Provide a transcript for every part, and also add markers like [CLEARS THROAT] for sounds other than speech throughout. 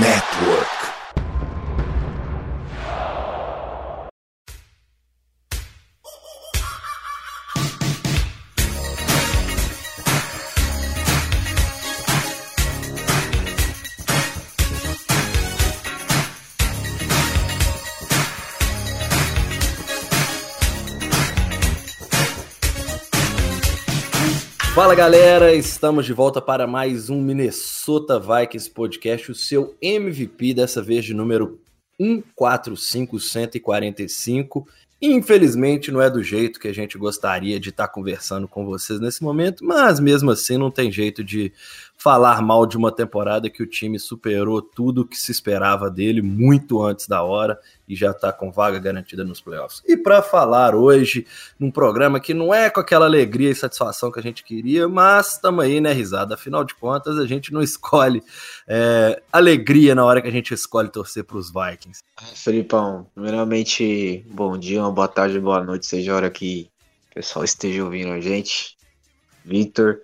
Network. Fala galera, estamos de volta para mais um Minnesota Vikings podcast, o seu MVP dessa vez de número 145145. Infelizmente não é do jeito que a gente gostaria de estar conversando com vocês nesse momento, mas mesmo assim não tem jeito de falar mal de uma temporada que o time superou tudo que se esperava dele muito antes da hora e já está com vaga garantida nos playoffs. E para falar hoje, num programa que não é com aquela alegria e satisfação que a gente queria, mas estamos aí, né, risada? Afinal de contas, a gente não [LAUGHS] escolhe é, alegria na hora que a gente escolhe torcer para os Vikings. Felipão, primeiramente, bom dia, uma boa tarde, boa noite, seja a hora que o pessoal esteja ouvindo a gente. Vitor,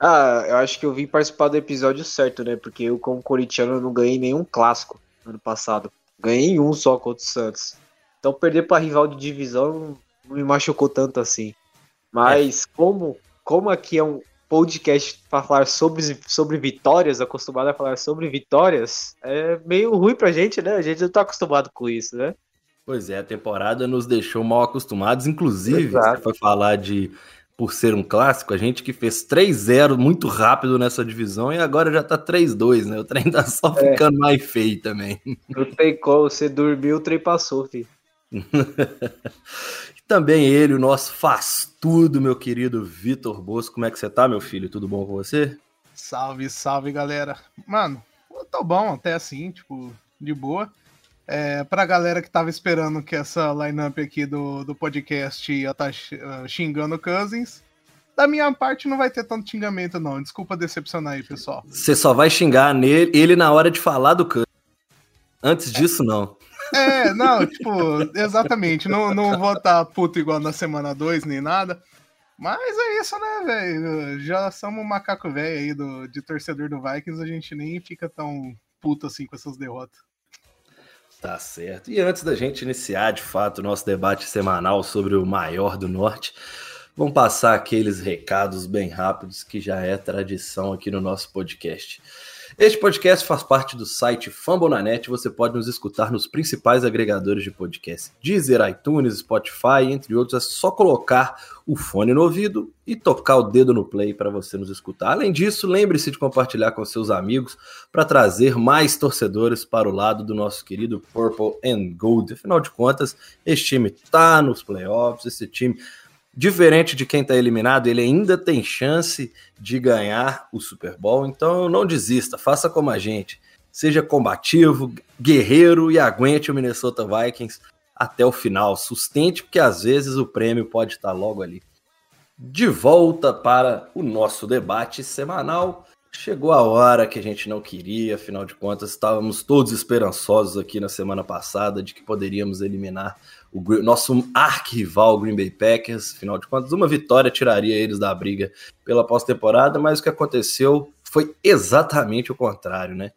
ah, eu acho que eu vim participar do episódio certo, né? Porque eu, como corintiano, não ganhei nenhum clássico no ano passado. Ganhei um só contra o Santos. Então perder para rival de divisão não me machucou tanto assim. Mas é. como, como aqui é um podcast para falar sobre, sobre vitórias, acostumado a falar sobre vitórias, é meio ruim pra gente, né? A gente não tá acostumado com isso, né? Pois é, a temporada nos deixou mal acostumados, inclusive, Exato. você foi falar de por ser um clássico, a gente que fez 3-0 muito rápido nessa divisão e agora já tá 3-2, né? O trem tá só é. ficando mais feio também. Não tem como, você dormiu, o trem passou, filho. [LAUGHS] e também ele, o nosso faz tudo, meu querido Vitor Bosco. Como é que você tá, meu filho? Tudo bom com você? Salve, salve, galera. Mano, eu tô bom até assim, tipo, de boa. É, pra galera que tava esperando que essa lineup aqui do, do podcast ia estar tá ah, xingando o Cousins, da minha parte não vai ter tanto xingamento, não. Desculpa decepcionar aí, pessoal. Você só vai xingar nele, ele na hora de falar do Cousins. Antes disso, não. É, não, tipo, exatamente. Não, não vou estar tá puto igual na semana 2, nem nada. Mas é isso, né, velho? Já somos um macaco velho aí do, de torcedor do Vikings, a gente nem fica tão puto assim com essas derrotas. Tá certo. E antes da gente iniciar de fato o nosso debate semanal sobre o maior do norte, vamos passar aqueles recados bem rápidos que já é tradição aqui no nosso podcast. Este podcast faz parte do site Fambonanet. Você pode nos escutar nos principais agregadores de podcast: Deezer, iTunes, Spotify, entre outros. É só colocar o fone no ouvido e tocar o dedo no play para você nos escutar. Além disso, lembre-se de compartilhar com seus amigos para trazer mais torcedores para o lado do nosso querido Purple and Gold. Afinal de contas, esse time está nos playoffs, esse time Diferente de quem está eliminado, ele ainda tem chance de ganhar o Super Bowl. Então não desista, faça como a gente. Seja combativo, guerreiro e aguente o Minnesota Vikings até o final. Sustente, porque às vezes o prêmio pode estar logo ali. De volta para o nosso debate semanal. Chegou a hora que a gente não queria, afinal de contas, estávamos todos esperançosos aqui na semana passada de que poderíamos eliminar o nosso arquival Green Bay Packers. Afinal de contas, uma vitória tiraria eles da briga pela pós-temporada, mas o que aconteceu foi exatamente o contrário, né?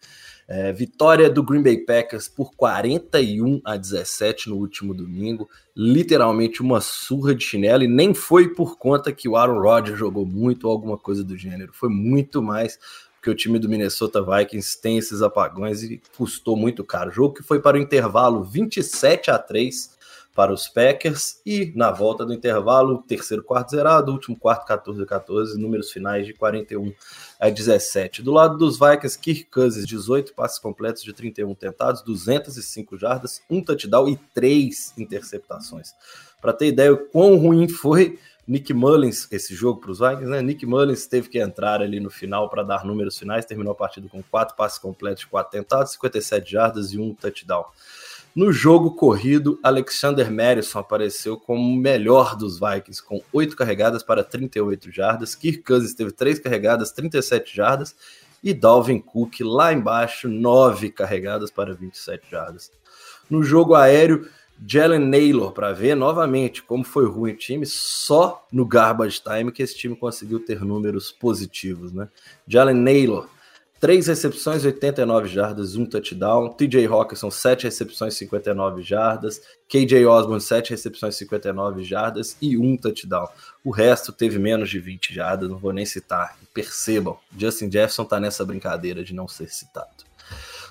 É, vitória do Green Bay Packers por 41 a 17 no último domingo, literalmente uma surra de chinelo, e nem foi por conta que o Aaron Rodgers jogou muito ou alguma coisa do gênero, foi muito mais porque o time do Minnesota Vikings tem esses apagões e custou muito caro. Jogo que foi para o intervalo 27 a 3 para os Packers e na volta do intervalo, terceiro quarto zerado, último quarto 14 a 14, números finais de 41 a 17. Do lado dos Vikings, Kirk Cousins, 18 passes completos de 31 tentados, 205 jardas, um touchdown e três interceptações. Para ter ideia o quão ruim foi Nick Mullins, esse jogo para os Vikings, né? Nick Mullins teve que entrar ali no final para dar números finais, terminou a partida com quatro passes completos, quatro tentados, 57 jardas e um touchdown. No jogo corrido, Alexander Madison apareceu como o melhor dos Vikings, com 8 carregadas para 38 jardas. Kirk Cousins teve 3 carregadas, 37 jardas. E Dalvin Cook lá embaixo, 9 carregadas para 27 jardas. No jogo aéreo, Jalen Naylor, para ver novamente como foi ruim o time, só no garbage time que esse time conseguiu ter números positivos. Né? Jalen Naylor, 3 recepções, 89 jardas, 1 touchdown. TJ Hawkinson, 7 recepções, 59 jardas. KJ Osborne, 7 recepções, 59 jardas e 1 touchdown. O resto teve menos de 20 jardas, não vou nem citar. Percebam, Justin Jefferson tá nessa brincadeira de não ser citado.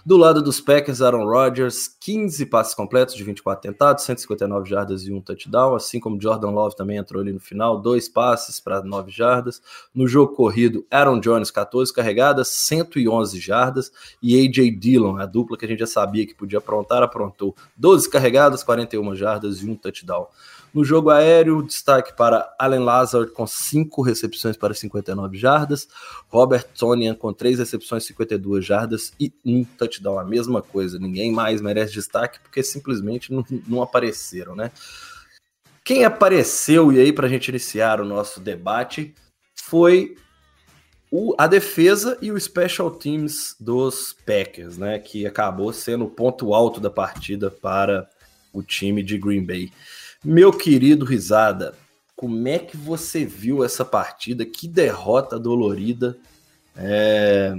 Do lado dos Packers, Aaron Rodgers, 15 passes completos de 24 tentados, 159 jardas e um touchdown, assim como Jordan Love também entrou ali no final, dois passes para 9 jardas. No jogo corrido, Aaron Jones, 14 carregadas, 111 jardas, e AJ Dillon, a dupla que a gente já sabia que podia aprontar, aprontou 12 carregadas, 41 jardas e um touchdown. No jogo aéreo, destaque para Allen Lazard com 5 recepções para 59 jardas, Robert Tonian com 3 recepções, 52 jardas e um touchdown. A mesma coisa, ninguém mais merece destaque porque simplesmente não, não apareceram, né? Quem apareceu, e aí para a gente iniciar o nosso debate, foi o, a defesa e o Special Teams dos Packers, né? Que acabou sendo o ponto alto da partida para o time de Green Bay. Meu querido Risada, como é que você viu essa partida? Que derrota dolorida. É...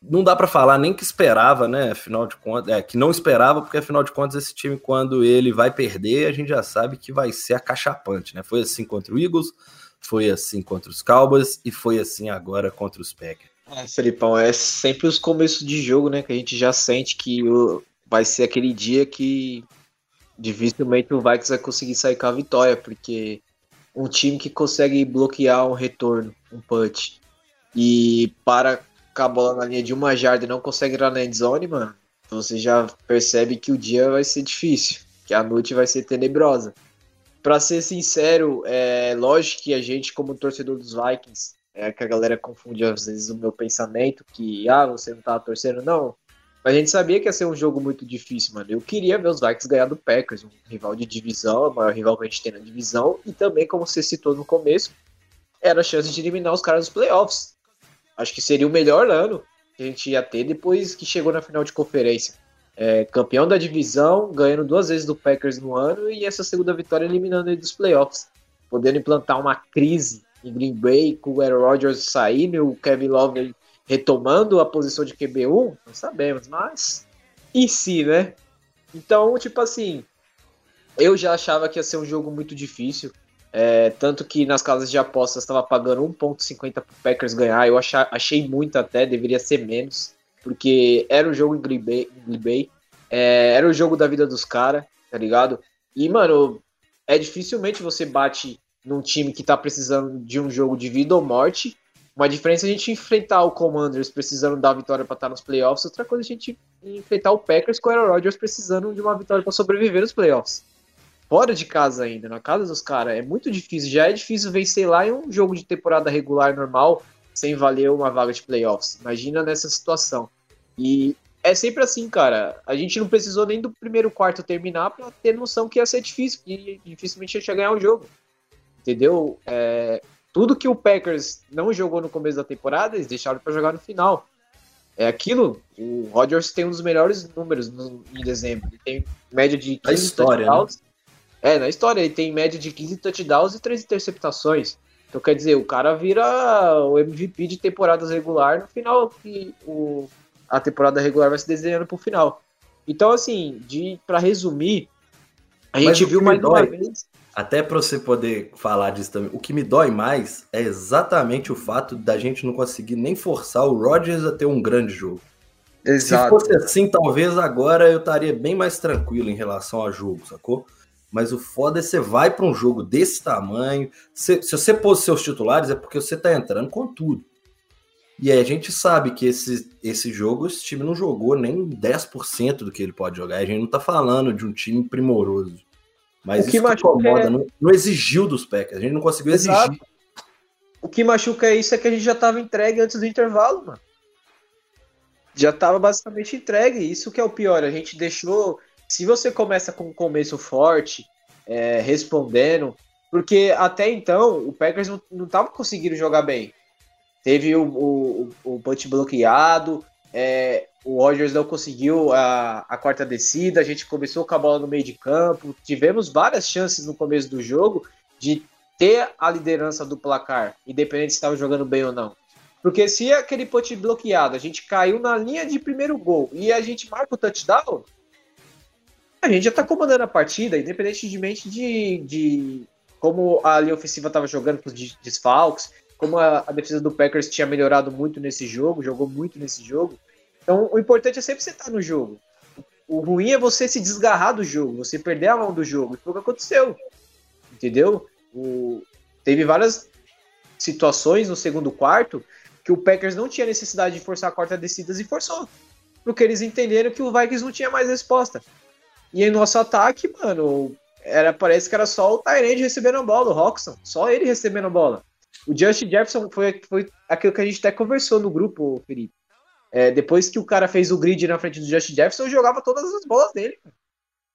Não dá para falar nem que esperava, né? Afinal de contas, é, que não esperava, porque afinal de contas, esse time, quando ele vai perder, a gente já sabe que vai ser acachapante, né? Foi assim contra o Eagles, foi assim contra os Cowboys e foi assim agora contra os Packers. É, Felipão, é sempre os começos de jogo, né? Que a gente já sente que vai ser aquele dia que dificilmente o Vikings vai conseguir sair com a vitória, porque um time que consegue bloquear um retorno, um punch, e para com a bola na linha de uma jarda e não consegue ir na endzone, mano, você já percebe que o dia vai ser difícil, que a noite vai ser tenebrosa. Para ser sincero, é lógico que a gente, como torcedor dos Vikings, é que a galera confunde às vezes o meu pensamento, que, ah, você não tá torcendo, não. Mas a gente sabia que ia ser um jogo muito difícil, mano. Eu queria ver os Vikings ganhar do Packers, um rival de divisão, o maior rival que a gente tem na divisão, e também, como você citou no começo, era a chance de eliminar os caras dos playoffs. Acho que seria o melhor ano que a gente ia ter depois que chegou na final de conferência. É, campeão da divisão, ganhando duas vezes do Packers no ano, e essa segunda vitória eliminando ele dos playoffs. Podendo implantar uma crise em Green Bay, com o Aaron Rodgers saindo o Kevin Love retomando a posição de QB1, não sabemos, mas e se, né? Então, tipo assim, eu já achava que ia ser um jogo muito difícil. É, tanto que nas casas de apostas estava pagando 1,50 para Packers ganhar. Eu achei, achei muito até, deveria ser menos, porque era o jogo em Green Bay, em Green Bay é, era o jogo da vida dos caras, tá ligado? E, mano, é dificilmente você bate num time que tá precisando de um jogo de vida ou morte uma diferença é a gente enfrentar o Commanders precisando da vitória para estar nos playoffs, outra coisa é a gente enfrentar o Packers com o Aaron Rodgers precisando de uma vitória para sobreviver nos playoffs. Fora de casa ainda, na casa dos caras, é muito difícil. Já é difícil vencer lá em um jogo de temporada regular normal sem valer uma vaga de playoffs. Imagina nessa situação. E é sempre assim, cara. A gente não precisou nem do primeiro quarto terminar para ter noção que ia ser difícil, que dificilmente ia ganhar o jogo. Entendeu? É, tudo que o Packers não jogou no começo da temporada, eles deixaram para jogar no final. É aquilo, o Rodgers tem um dos melhores números no, em dezembro. Ele tem média de 15 na história, né? touchdowns. Né? É, na história, ele tem média de 15 touchdowns e 3 interceptações. Então quer dizer, o cara vira o MVP de temporadas regular no final que o, a temporada regular vai se desenhando pro final. Então, assim, de para resumir, a gente viu mais uma vez até para você poder falar disso também, o que me dói mais é exatamente o fato da gente não conseguir nem forçar o Rodgers a ter um grande jogo. Exato. Se fosse assim, talvez agora eu estaria bem mais tranquilo em relação a jogo, sacou? Mas o foda é você vai para um jogo desse tamanho. Se, se você pôs seus titulares, é porque você tá entrando com tudo. E aí a gente sabe que esse, esse jogo, esse time não jogou nem 10% do que ele pode jogar. A gente não tá falando de um time primoroso. Mas o que isso incomoda, é... não, não, exigiu dos Packers, a gente não conseguiu Exato. exigir. O que machuca é isso é que a gente já estava entregue antes do intervalo, mano. Já estava basicamente entregue, isso que é o pior, a gente deixou... Se você começa com um começo forte, é, respondendo, porque até então o Packers não estava conseguindo jogar bem. Teve o, o, o punch bloqueado, é, o Rodgers não conseguiu a, a quarta descida, a gente começou com a bola no meio de campo, tivemos várias chances no começo do jogo de ter a liderança do placar, independente se estava jogando bem ou não. Porque se aquele punch bloqueado, a gente caiu na linha de primeiro gol e a gente marca o touchdown, a gente já tá comandando a partida, independentemente de, de como a linha ofensiva tava jogando com os desfalques, como a, a, defesa do Packers tinha melhorado muito nesse jogo, jogou muito nesse jogo. Então, o importante é sempre você estar no jogo. O ruim é você se desgarrar do jogo, você perder a mão do jogo. Foi o que aconteceu. Entendeu? O... Teve várias situações no segundo quarto que o Packers não tinha necessidade de forçar a quarta descidas e forçou. Porque eles entenderam que o Vikings não tinha mais resposta. E aí, nosso ataque, mano, era, parece que era só o Tyrande recebendo a bola, o Roxon. Só ele recebendo a bola. O Justin Jefferson foi, foi aquilo que a gente até conversou no grupo, Felipe. É, depois que o cara fez o grid na frente do Justin Jefferson, eu jogava todas as bolas dele.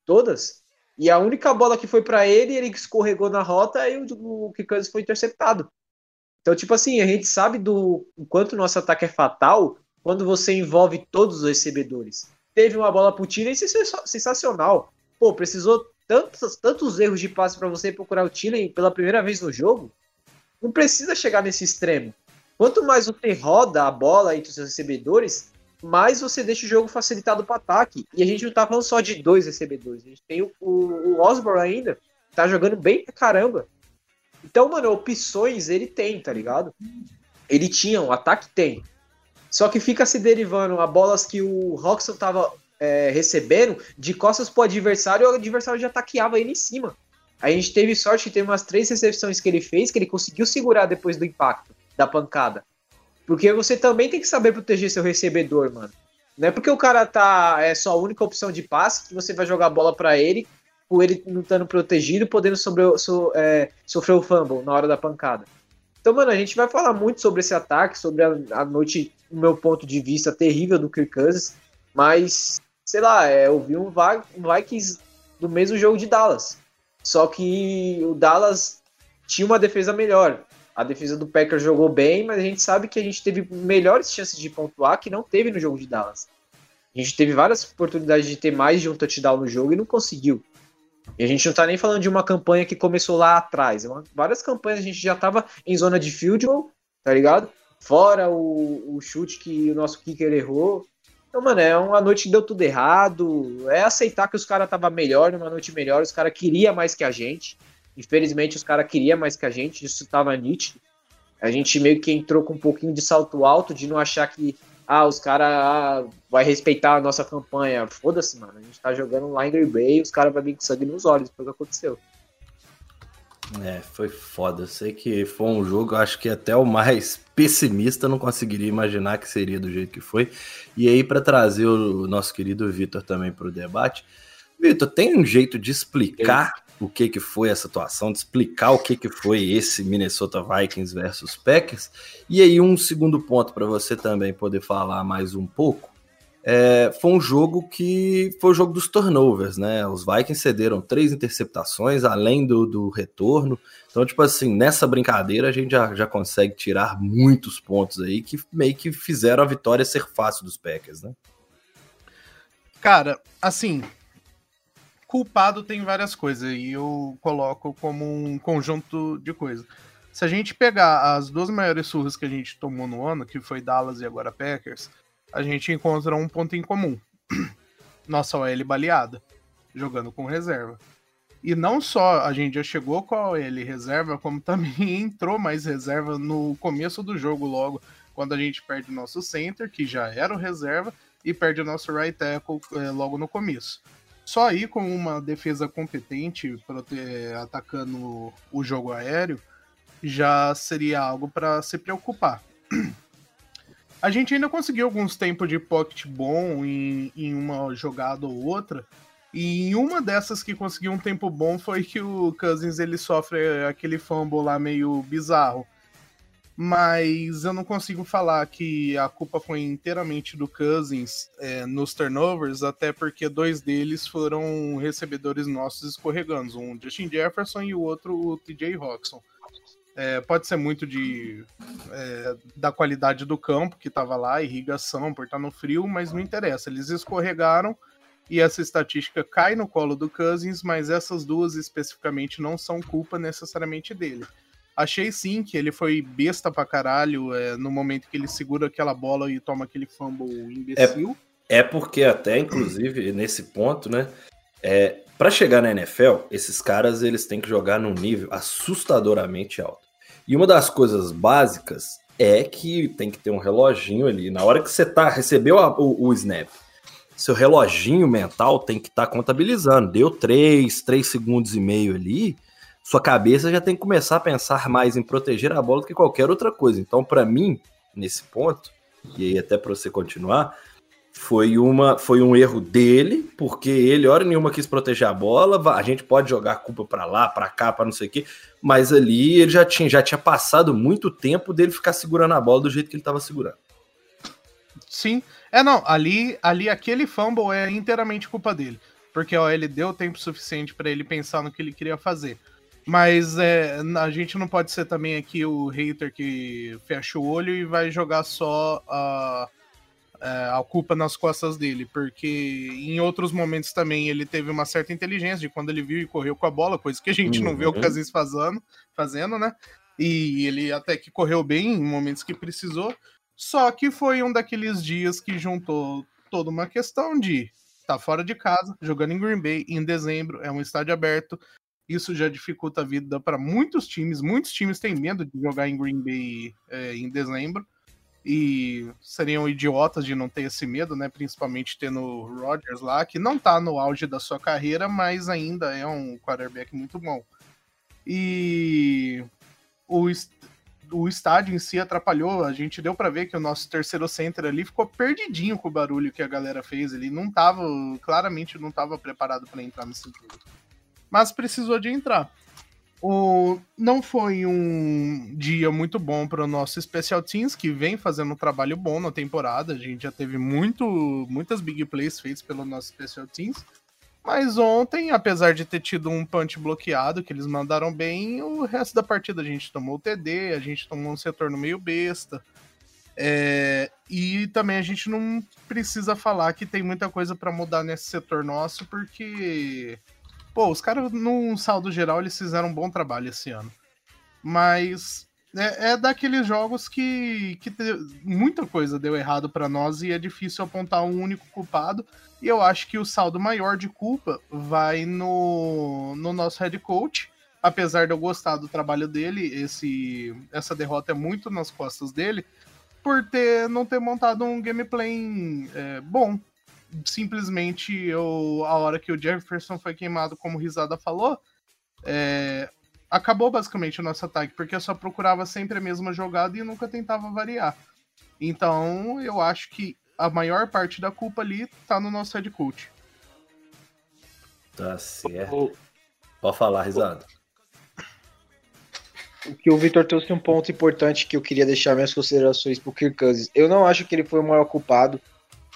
Todas. E a única bola que foi para ele, ele escorregou na rota e o, o Kikans foi interceptado. Então, tipo assim, a gente sabe do quanto nosso ataque é fatal quando você envolve todos os recebedores. Teve uma bola pro Tina e sensacional. Pô, precisou tantos, tantos erros de passe para você procurar o Tina pela primeira vez no jogo. Não precisa chegar nesse extremo. Quanto mais você roda a bola entre os recebedores, mais você deixa o jogo facilitado para ataque. E a gente não tá falando só de dois recebedores. A gente tem o, o, o Osborne ainda, tá jogando bem pra caramba. Então, mano, opções ele tem, tá ligado? Ele tinha, o ataque tem. Só que fica se derivando a bolas que o Roxon tava é, recebendo de costas pro adversário e o adversário já taqueava ele em cima. A gente teve sorte que teve umas três recepções que ele fez que ele conseguiu segurar depois do impacto, da pancada. Porque você também tem que saber proteger seu recebedor, mano. Não é porque o cara tá é só a única opção de passe que você vai jogar a bola para ele com ele não estando protegido, podendo sobre, so, é, sofrer o fumble na hora da pancada. Então, mano, a gente vai falar muito sobre esse ataque, sobre a, a noite, do meu ponto de vista, terrível do Kirk Cousins, mas, sei lá, é, eu vi um, um Vikings do mesmo jogo de Dallas. Só que o Dallas tinha uma defesa melhor. A defesa do Packers jogou bem, mas a gente sabe que a gente teve melhores chances de pontuar que não teve no jogo de Dallas. A gente teve várias oportunidades de ter mais de um touchdown no jogo e não conseguiu. E a gente não tá nem falando de uma campanha que começou lá atrás. É uma, várias campanhas a gente já tava em zona de field goal, tá ligado? Fora o, o chute que o nosso kicker errou. Então, mano, é uma noite que deu tudo errado. É aceitar que os caras tava melhor, numa noite melhor. Os caras queriam mais que a gente. Infelizmente, os caras queriam mais que a gente. Isso tava nítido. A gente meio que entrou com um pouquinho de salto alto, de não achar que ah, os caras ah, vai respeitar a nossa campanha. Foda-se, mano. A gente tá jogando lá em Green Bay e os caras vão vir com sangue nos olhos. Foi o que aconteceu. É, foi foda. Eu sei que foi um jogo, acho que até o mais [LAUGHS] pessimista não conseguiria imaginar que seria do jeito que foi. E aí, para trazer o nosso querido Vitor também para o debate, Vitor, tem um jeito de explicar o que, que foi essa atuação, de explicar o que, que foi esse Minnesota Vikings versus Packers. E aí, um segundo ponto para você também poder falar mais um pouco. É, foi um jogo que foi o jogo dos turnovers, né? Os Vikings cederam três interceptações, além do, do retorno. Então, tipo assim, nessa brincadeira a gente já, já consegue tirar muitos pontos aí que meio que fizeram a vitória ser fácil dos Packers, né? Cara, assim, culpado tem várias coisas e eu coloco como um conjunto de coisas. Se a gente pegar as duas maiores surras que a gente tomou no ano, que foi Dallas e agora Packers, a gente encontra um ponto em comum. [CLEARS THROAT] Nossa OL baleada, jogando com reserva. E não só a gente já chegou com a OL reserva, como [LAUGHS] também entrou mais reserva no começo do jogo logo, quando a gente perde o nosso center, que já era o reserva, e perde o nosso right tackle é, logo no começo. Só aí com uma defesa competente atacando o jogo aéreo já seria algo para se preocupar. A gente ainda conseguiu alguns tempos de pocket bom em, em uma jogada ou outra. E em uma dessas que conseguiu um tempo bom foi que o Cousins ele sofre aquele fumble lá meio bizarro mas eu não consigo falar que a culpa foi inteiramente do Cousins é, nos turnovers, até porque dois deles foram recebedores nossos escorregando, um Justin Jefferson e o outro o TJ Roxon. É, pode ser muito de é, da qualidade do campo que estava lá, irrigação, por estar no frio, mas não interessa. Eles escorregaram e essa estatística cai no colo do Cousins, mas essas duas especificamente não são culpa necessariamente dele. Achei sim que ele foi besta pra caralho é, no momento que ele segura aquela bola e toma aquele fumble imbecil. É, é porque até, inclusive, nesse ponto, né? É, para chegar na NFL, esses caras eles têm que jogar num nível assustadoramente alto. E uma das coisas básicas é que tem que ter um reloginho ali. Na hora que você tá recebeu a, o, o snap, seu reloginho mental tem que estar tá contabilizando. Deu 3, 3 segundos e meio ali, sua cabeça já tem que começar a pensar mais em proteger a bola do que qualquer outra coisa. Então, para mim, nesse ponto, e aí até para você continuar, foi, uma, foi um erro dele, porque ele, hora nenhuma, quis proteger a bola. A gente pode jogar a culpa para lá, para cá, para não sei o quê, mas ali ele já tinha, já tinha passado muito tempo dele ficar segurando a bola do jeito que ele estava segurando. Sim, é não, ali, ali aquele fumble é inteiramente culpa dele, porque ó, ele deu tempo suficiente para ele pensar no que ele queria fazer. Mas é, a gente não pode ser também aqui o hater que fecha o olho e vai jogar só a. É, a culpa nas costas dele, porque em outros momentos também ele teve uma certa inteligência de quando ele viu e correu com a bola, coisa que a gente uhum. não vê o Casis fazendo, fazendo, né? E ele até que correu bem em momentos que precisou, só que foi um daqueles dias que juntou toda uma questão de tá fora de casa, jogando em Green Bay em dezembro, é um estádio aberto. Isso já dificulta a vida para muitos times. Muitos times têm medo de jogar em Green Bay é, em dezembro e seriam idiotas de não ter esse medo, né? Principalmente tendo o Rodgers lá, que não tá no auge da sua carreira, mas ainda é um quarterback muito bom. E o, o estádio em si atrapalhou, a gente deu para ver que o nosso terceiro center ali ficou perdidinho com o barulho que a galera fez, ele não tava, claramente não tava preparado para entrar nesse jogo. Mas precisou de entrar. O, não foi um dia muito bom para o nosso Special Teams, que vem fazendo um trabalho bom na temporada. A gente já teve muito, muitas big plays feitas pelo nosso Special Teams. Mas ontem, apesar de ter tido um punch bloqueado, que eles mandaram bem, o resto da partida a gente tomou o TD, a gente tomou um setor no meio besta. É, e também a gente não precisa falar que tem muita coisa para mudar nesse setor nosso, porque Pô, os caras, num saldo geral, eles fizeram um bom trabalho esse ano. Mas é, é daqueles jogos que, que te, muita coisa deu errado para nós e é difícil apontar um único culpado. E eu acho que o saldo maior de culpa vai no, no nosso head coach. Apesar de eu gostar do trabalho dele, esse, essa derrota é muito nas costas dele, por ter não ter montado um gameplay é, bom simplesmente eu, a hora que o Jefferson foi queimado, como Risada falou, é, acabou basicamente o nosso ataque, porque eu só procurava sempre a mesma jogada e nunca tentava variar. Então eu acho que a maior parte da culpa ali tá no nosso head coach. Tá certo. Pode falar, Risada. O que o Victor trouxe um ponto importante que eu queria deixar minhas considerações pro Kirk Cousins. Eu não acho que ele foi o maior culpado.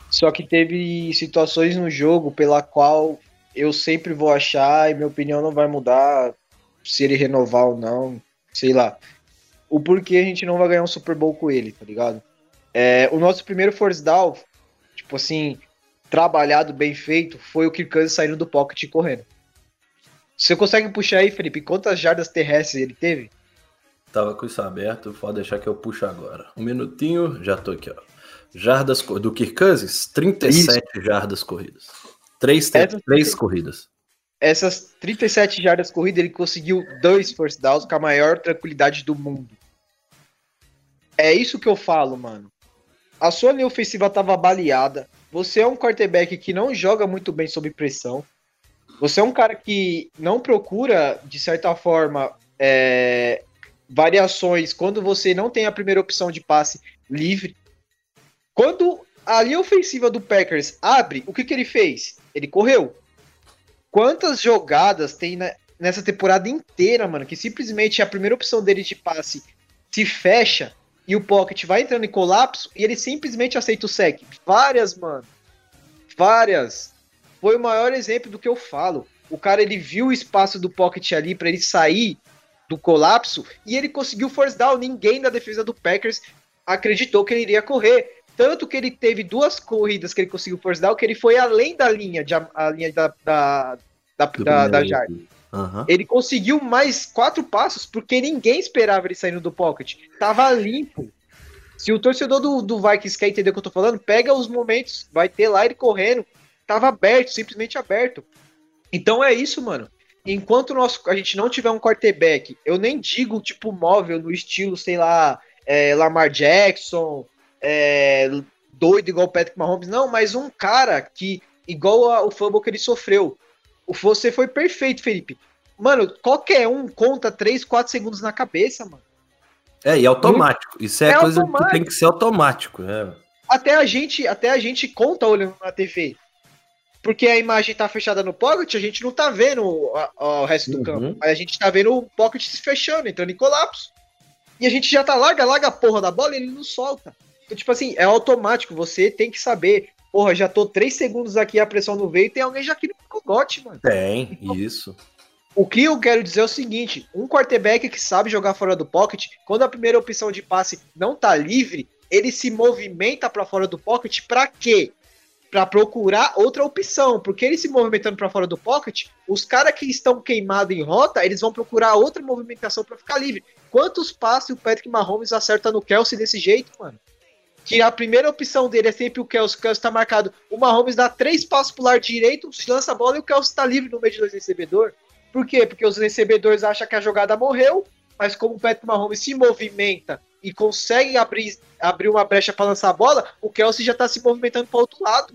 Só que teve situações no jogo pela qual eu sempre vou achar e minha opinião não vai mudar se ele renovar ou não, sei lá. O porquê a gente não vai ganhar um Super Bowl com ele, tá ligado? É, o nosso primeiro force down, tipo assim, trabalhado, bem feito, foi o Kirk Cousins saindo do pocket e correndo. Você consegue puxar aí, Felipe, quantas jardas terrestres ele teve? Tava com isso aberto, pode deixar que eu puxo agora. Um minutinho, já tô aqui, ó. Jardas do Kirk Cousins, 37 Isso. jardas corridas. Três, Essas, três corridas. Essas 37 jardas corridas, ele conseguiu dois first downs com a maior tranquilidade do mundo. É isso que eu falo, mano. A sua linha ofensiva tava baleada. Você é um quarterback que não joga muito bem sob pressão. Você é um cara que não procura, de certa forma, é, variações quando você não tem a primeira opção de passe livre. Quando a linha ofensiva do Packers abre, o que, que ele fez? Ele correu. Quantas jogadas tem nessa temporada inteira, mano, que simplesmente a primeira opção dele de passe se fecha e o pocket vai entrando em colapso e ele simplesmente aceita o sec. Várias, mano. Várias. Foi o maior exemplo do que eu falo. O cara ele viu o espaço do pocket ali para ele sair do colapso e ele conseguiu force down. Ninguém da defesa do Packers acreditou que ele iria correr. Tanto que ele teve duas corridas que ele conseguiu force down, que ele foi além da linha, de, a linha da, da, da, da, da Uhum. Ele conseguiu mais quatro passos porque ninguém esperava ele saindo do pocket. Tava limpo. Se o torcedor do, do Vikings quer entender o que eu tô falando, pega os momentos, vai ter lá ele correndo. Tava aberto, simplesmente aberto. Então é isso, mano. Enquanto nosso, a gente não tiver um quarterback, eu nem digo tipo móvel no estilo, sei lá, é, Lamar Jackson, é, doido igual o Patrick Mahomes, não, mas um cara que, igual o fumble que ele sofreu. Você foi perfeito, Felipe. Mano, qualquer um conta 3, 4 segundos na cabeça, mano. É, e automático. Isso é, é coisa automático. que tem que ser automático. É. Até a gente, até a gente conta olhando na TV. Porque a imagem tá fechada no pocket, a gente não tá vendo o, o resto do uhum. campo. Mas a gente tá vendo o pocket se fechando, entrando em colapso. E a gente já tá larga, larga a porra da bola e ele não solta. Tipo assim, é automático, você tem que saber. Porra, já tô três segundos aqui, a pressão não veio e tem alguém já aqui no cogote, mano. Tem, então, isso. O que eu quero dizer é o seguinte: um quarterback que sabe jogar fora do pocket, quando a primeira opção de passe não tá livre, ele se movimenta para fora do pocket para quê? Para procurar outra opção, porque ele se movimentando para fora do pocket, os caras que estão queimados em rota, eles vão procurar outra movimentação para ficar livre. Quantos passes o Patrick Mahomes acerta no Kelsey desse jeito, mano? Que a primeira opção dele é sempre o Kelsey, o Kelsey tá marcado, o Mahomes dá três passos pro lado direito, lança a bola e o Kelsey tá livre no meio de dois recebedores. Por quê? Porque os recebedores acham que a jogada morreu, mas como o Patrick Mahomes se movimenta e consegue abrir, abrir uma brecha para lançar a bola, o Kelsey já tá se movimentando para outro lado.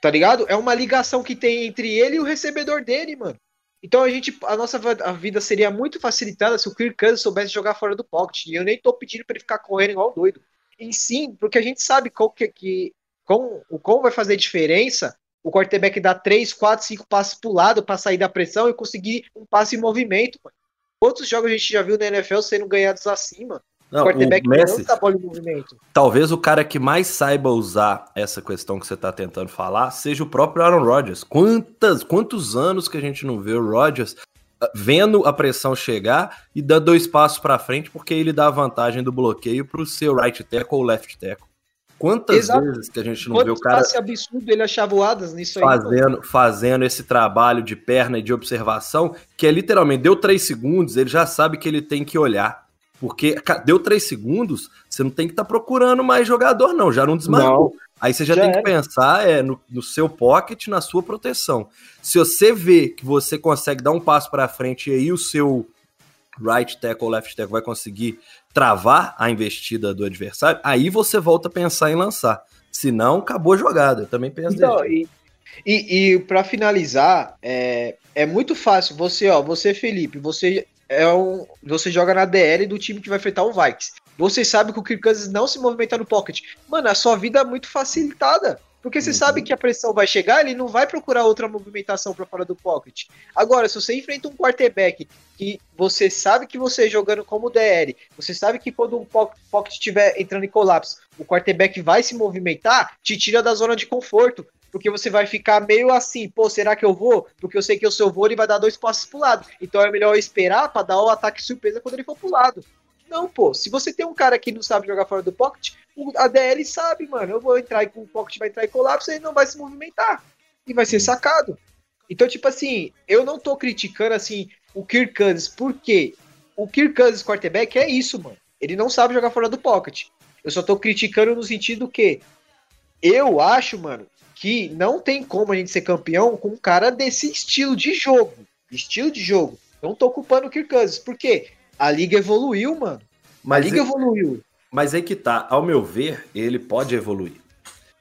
Tá ligado? É uma ligação que tem entre ele e o recebedor dele, mano. Então a gente, a nossa a vida seria muito facilitada se o Kirk Cousins soubesse jogar fora do pocket. E eu nem tô pedindo para ele ficar correndo igual doido em sim, porque a gente sabe qual que, que com, o como vai fazer diferença o quarterback dar 3, 4, 5 passos pro lado para sair da pressão e conseguir um passe em movimento. Mano. Quantos jogos a gente já viu na NFL sendo ganhados assim, mano? Não, o quarterback o Messi, não bola em movimento. Talvez o cara que mais saiba usar essa questão que você está tentando falar seja o próprio Aaron Rodgers. Quantas, quantos anos que a gente não vê o Rodgers vendo a pressão chegar e dando dois passos para frente, porque ele dá a vantagem do bloqueio para o seu right tackle ou left tackle. Quantas Exato. vezes que a gente não Quanto vê o cara absurdo ele achar voadas nisso fazendo, aí, fazendo esse trabalho de perna e de observação, que é literalmente deu três segundos, ele já sabe que ele tem que olhar. Porque deu três segundos, você não tem que estar tá procurando mais jogador, não, já não desmarcou. Não. Aí você já, já tem que pensar é, no, no, seu pocket, na sua proteção. Se você vê que você consegue dar um passo para frente e aí o seu right tackle, left tackle vai conseguir travar a investida do adversário, aí você volta a pensar em lançar. Se não, acabou a jogada. Eu também penso então, E, e, e para finalizar, é, é muito fácil. Você, ó, você, Felipe, você é um, você joga na DL do time que vai enfrentar o Vikings. Você sabe que o Kirk Cousins não se movimenta no pocket. Mano, a sua vida é muito facilitada. Porque você uhum. sabe que a pressão vai chegar, ele não vai procurar outra movimentação para fora do pocket. Agora, se você enfrenta um quarterback que você sabe que você jogando como DL, você sabe que quando um pocket estiver entrando em colapso, o quarterback vai se movimentar, te tira da zona de conforto. Porque você vai ficar meio assim, pô, será que eu vou? Porque eu sei que o seu voo ele vai dar dois passos pro lado. Então é melhor eu esperar para dar o ataque surpresa quando ele for pro lado. Não, pô, se você tem um cara que não sabe jogar fora do pocket, a DL sabe, mano, eu vou entrar e o pocket vai entrar em colapso e ele não vai se movimentar. E vai ser sacado. Então, tipo assim, eu não tô criticando, assim, o Kirk Cousins, porque o Kirk Cousins quarterback é isso, mano. Ele não sabe jogar fora do pocket. Eu só tô criticando no sentido que eu acho, mano, que não tem como a gente ser campeão com um cara desse estilo de jogo. Estilo de jogo. Não tô culpando o Kirk Cousins. Por quê? A liga evoluiu, mano. Mas a liga é, evoluiu. Mas aí que tá, ao meu ver, ele pode evoluir.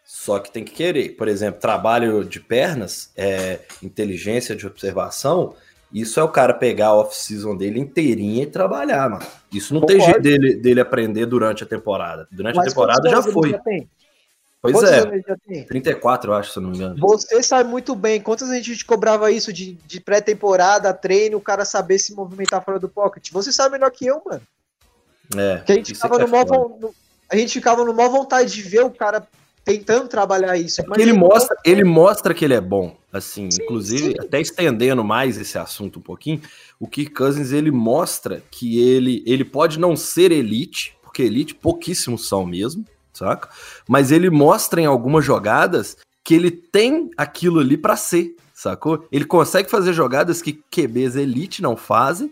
Só que tem que querer. Por exemplo, trabalho de pernas, é, inteligência de observação, isso é o cara pegar a off-season dele inteirinha e trabalhar, mano. Isso não Concordo. tem jeito dele, dele aprender durante a temporada. Durante Mas a temporada já foi. Já Pois Quantos é. Anos já tem? 34, eu acho, se não me engano. Você sabe muito bem. Quantas a gente cobrava isso de, de pré-temporada, treino, o cara saber se movimentar fora do pocket? Você sabe melhor que eu, mano. É. Que a gente ficava é no maior, no, a gente ficava no maior vontade de ver o cara tentando trabalhar isso. É ele, ele mostra, não... ele mostra que ele é bom. Assim, sim, inclusive, sim. até estendendo mais esse assunto um pouquinho, o Kirk Cousins ele mostra que ele, ele pode não ser elite, porque elite pouquíssimos são mesmo mas ele mostra em algumas jogadas que ele tem aquilo ali para ser, sacou? Ele consegue fazer jogadas que QBs elite não fazem,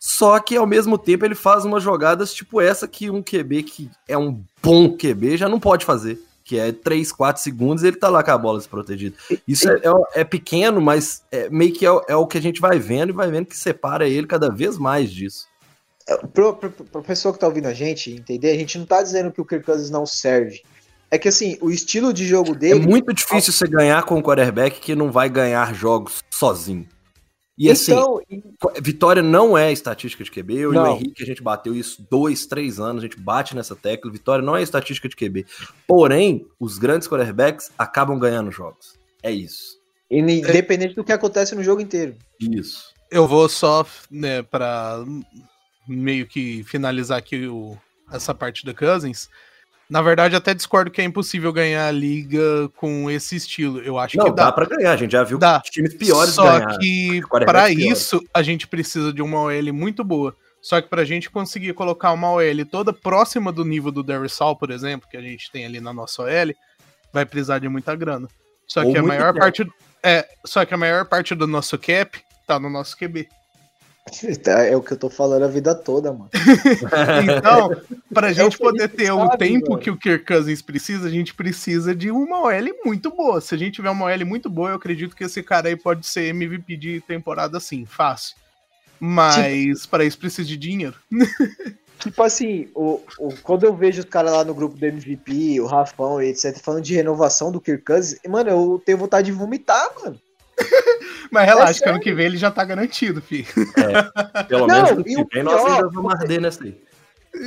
só que ao mesmo tempo ele faz umas jogadas tipo essa que um QB que é um bom QB já não pode fazer. Que é 3, 4 segundos e ele tá lá com a bola desprotegida. Isso é, é, é pequeno, mas é, meio que é, é, o que a gente vai vendo e vai vendo que separa ele cada vez mais disso. Pro, pro, pro pessoa que tá ouvindo a gente entender, a gente não tá dizendo que o Kirk Cousins não serve. É que assim, o estilo de jogo dele. É muito difícil você ganhar com um quarterback que não vai ganhar jogos sozinho. E assim, então, vitória não é estatística de QB. Eu não. e o Henrique, a gente bateu isso dois, três anos, a gente bate nessa tecla. Vitória não é estatística de QB. Porém, os grandes quarterbacks acabam ganhando jogos. É isso. Independente do que acontece no jogo inteiro. Isso. Eu vou só, né, para meio que finalizar aqui o, essa parte da Cousins. Na verdade, até discordo que é impossível ganhar a liga com esse estilo. Eu acho não, que dá. dá para ganhar, a gente já viu dá. times piores Só ganhar. que para isso a gente precisa de uma OL muito boa. Só que pra gente conseguir colocar uma OL toda próxima do nível do Derrisal, por exemplo, que a gente tem ali na nossa OL, vai precisar de muita grana. Só Ou que a maior parte é, só que a maior parte do nosso cap tá no nosso QB. É o que eu tô falando a vida toda, mano. [LAUGHS] então, pra é gente é poder ter sabe, o tempo mano. que o Kirk Cousins precisa, a gente precisa de uma OL muito boa. Se a gente tiver uma OL muito boa, eu acredito que esse cara aí pode ser MVP de temporada sim, fácil. Mas tipo... para isso precisa de dinheiro. [LAUGHS] tipo assim, o, o, quando eu vejo os caras lá no grupo do MVP, o Rafão e etc, falando de renovação do Kirk Cousins, mano, eu tenho vontade de vomitar, mano. [LAUGHS] Mas relaxa, é que ano que vem ele já tá garantido, filho. É, pelo não, menos que vem nós ainda vamos arder nessa aí.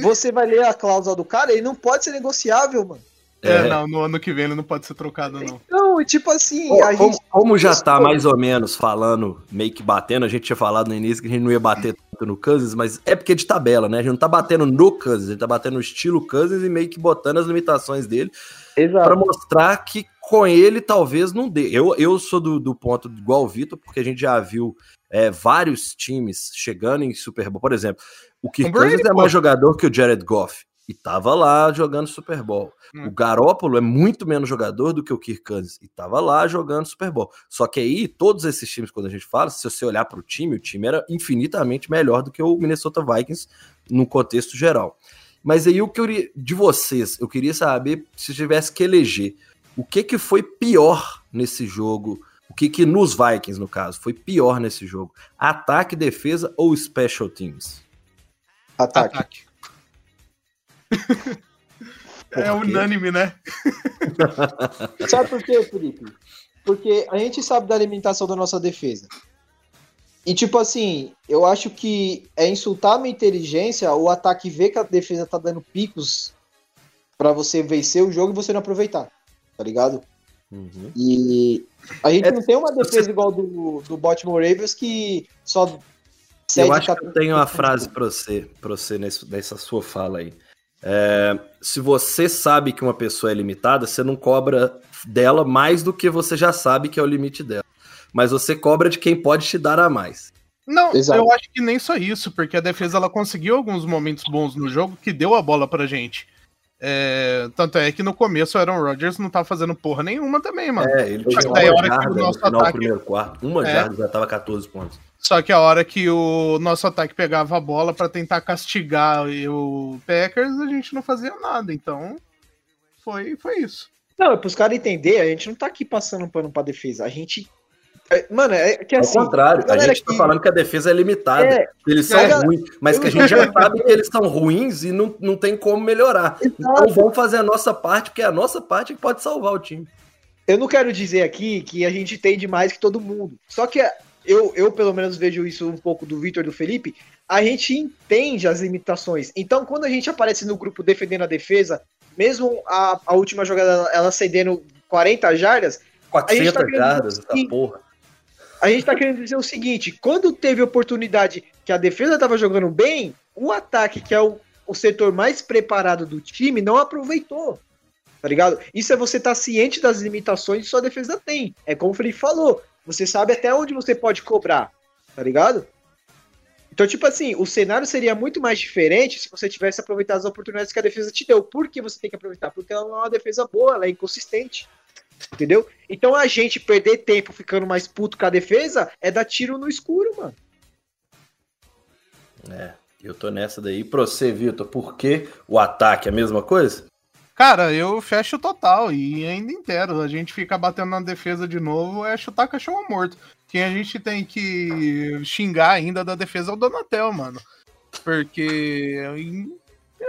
Você vai ler a cláusula do cara, ele não pode ser negociável, mano. É, é, não, no ano que vem ele não pode ser trocado, não. Não, tipo assim. Pô, como, gente... como, já tá mais ou menos falando, meio que batendo, a gente tinha falado no início que a gente não ia bater tanto no Cousins, mas é porque é de tabela, né? A gente não tá batendo no Cousins, a gente tá batendo no estilo Cousins e meio que botando as limitações dele. para mostrar que com ele talvez não dê. Eu, eu sou do, do ponto igual o Vitor, porque a gente já viu é, vários times chegando em Super Bowl. Por exemplo, o Kirk Cousins é mais jogador que o Jared Goff. E tava lá jogando Super Bowl. Hum. O Garópolo é muito menos jogador do que o Kirk Cousins. E tava lá jogando Super Bowl. Só que aí, todos esses times, quando a gente fala, se você olhar para o time, o time era infinitamente melhor do que o Minnesota Vikings no contexto geral. Mas aí, o que eu de vocês, eu queria saber se tivesse que eleger o que, que foi pior nesse jogo? O que, que nos Vikings, no caso, foi pior nesse jogo? Ataque, defesa ou special teams? Ataque. Ataque. [LAUGHS] é unânime, né? [LAUGHS] sabe por quê, Felipe? Porque a gente sabe da limitação da nossa defesa. E tipo assim, eu acho que é insultar a minha inteligência o ataque ver que a defesa tá dando picos para você vencer o jogo e você não aproveitar tá ligado? Uhum. E a gente é, não tem uma defesa você... igual do, do Baltimore Ravens que só. Eu acho que eu tenho uma frase para você, pra você nesse, nessa sua fala aí. É, se você sabe que uma pessoa é limitada, você não cobra dela mais do que você já sabe que é o limite dela. Mas você cobra de quem pode te dar a mais. Não, Exato. eu acho que nem só isso, porque a defesa ela conseguiu alguns momentos bons no jogo que deu a bola pra gente. É, tanto é que no começo o Aaron Rodgers não tava fazendo porra nenhuma também, mano. É, ele tinha uma hora que o nosso no ataque... primeiro quarto. Uma é. jarda já tava 14 pontos. Só que a hora que o nosso ataque pegava a bola para tentar castigar o Packers, a gente não fazia nada. Então, foi, foi isso. Não, é pros caras entenderem, a gente não tá aqui passando pano pra defesa. A gente mano, é que assim. Ao contrário, a gente tá falando que a defesa é limitada. É, eles são é, ruins, mas que a gente já sabe que eles são ruins e não, não tem como melhorar. Exato. Então vamos fazer a nossa parte, porque é a nossa parte que pode salvar o time. Eu não quero dizer aqui que a gente tem mais que todo mundo. Só que eu, eu pelo menos vejo isso um pouco do Vitor e do Felipe. A gente entende as limitações. Então, quando a gente aparece no grupo defendendo a defesa, mesmo a, a última jogada ela cedendo 40 jardas. 400 tá jardas, essa porra a gente tá querendo dizer o seguinte: quando teve oportunidade que a defesa tava jogando bem, o ataque, que é o, o setor mais preparado do time, não aproveitou. Tá ligado? Isso é você estar tá ciente das limitações que sua defesa tem. É como o Felipe falou. Você sabe até onde você pode cobrar. Tá ligado? Então, tipo assim, o cenário seria muito mais diferente se você tivesse aproveitado as oportunidades que a defesa te deu. Por que você tem que aproveitar? Porque ela não é uma defesa boa, ela é inconsistente. Entendeu? Então a gente perder tempo ficando mais puto com a defesa é dar tiro no escuro, mano. É, eu tô nessa daí. Pra você, Vitor, por que o ataque é a mesma coisa? Cara, eu fecho total e ainda inteiro. A gente fica batendo na defesa de novo, é chutar cachorro morto. Quem a gente tem que xingar ainda da defesa é o Donatel, mano. Porque em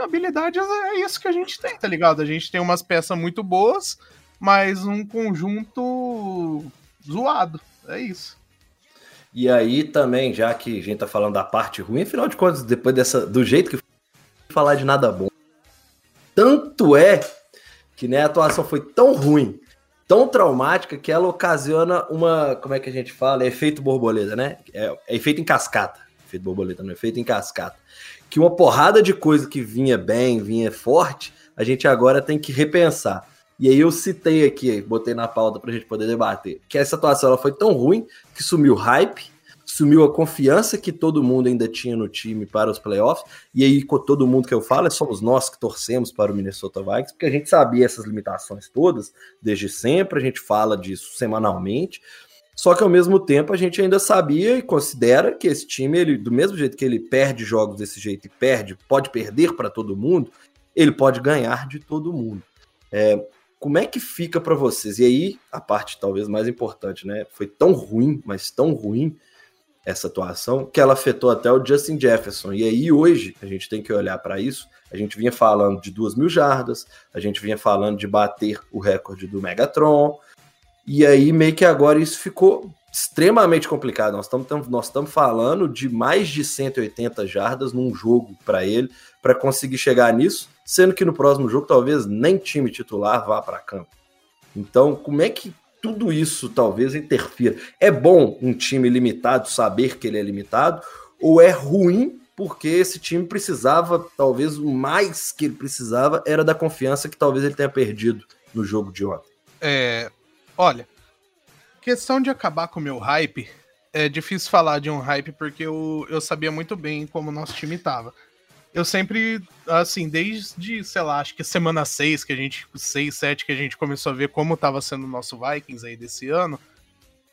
habilidades é isso que a gente tem, tá ligado? A gente tem umas peças muito boas, mas um conjunto zoado. É isso. E aí também, já que a gente tá falando da parte ruim, afinal de contas, depois dessa. Do jeito que falar de nada bom. Tanto é que né, a atuação foi tão ruim, tão traumática, que ela ocasiona uma. Como é que a gente fala? É efeito borboleta, né? É, é efeito em cascata. Efeito borboleta, não é efeito em cascata. Que uma porrada de coisa que vinha bem, vinha forte, a gente agora tem que repensar. E aí eu citei aqui, botei na pauta pra gente poder debater, que essa atuação ela foi tão ruim que sumiu hype, sumiu a confiança que todo mundo ainda tinha no time para os playoffs. E aí, com todo mundo que eu falo, é somos nós que torcemos para o Minnesota Vikings, porque a gente sabia essas limitações todas desde sempre, a gente fala disso semanalmente. Só que ao mesmo tempo a gente ainda sabia e considera que esse time, ele, do mesmo jeito que ele perde jogos desse jeito e perde, pode perder para todo mundo, ele pode ganhar de todo mundo. É, como é que fica para vocês? E aí, a parte talvez mais importante, né? Foi tão ruim, mas tão ruim essa atuação, que ela afetou até o Justin Jefferson. E aí, hoje, a gente tem que olhar para isso. A gente vinha falando de duas mil jardas, a gente vinha falando de bater o recorde do Megatron. E aí, meio que agora isso ficou extremamente complicado. Nós estamos nós falando de mais de 180 jardas num jogo para ele, para conseguir chegar nisso sendo que no próximo jogo talvez nem time titular vá para campo. Então, como é que tudo isso talvez interfira? É bom um time limitado saber que ele é limitado, ou é ruim porque esse time precisava, talvez o mais que ele precisava era da confiança que talvez ele tenha perdido no jogo de ontem? É, olha, questão de acabar com o meu hype, é difícil falar de um hype porque eu, eu sabia muito bem como o nosso time estava eu sempre, assim, desde, sei lá, acho que semana 6, que a gente, 6, 7, que a gente começou a ver como tava sendo o nosso Vikings aí desse ano,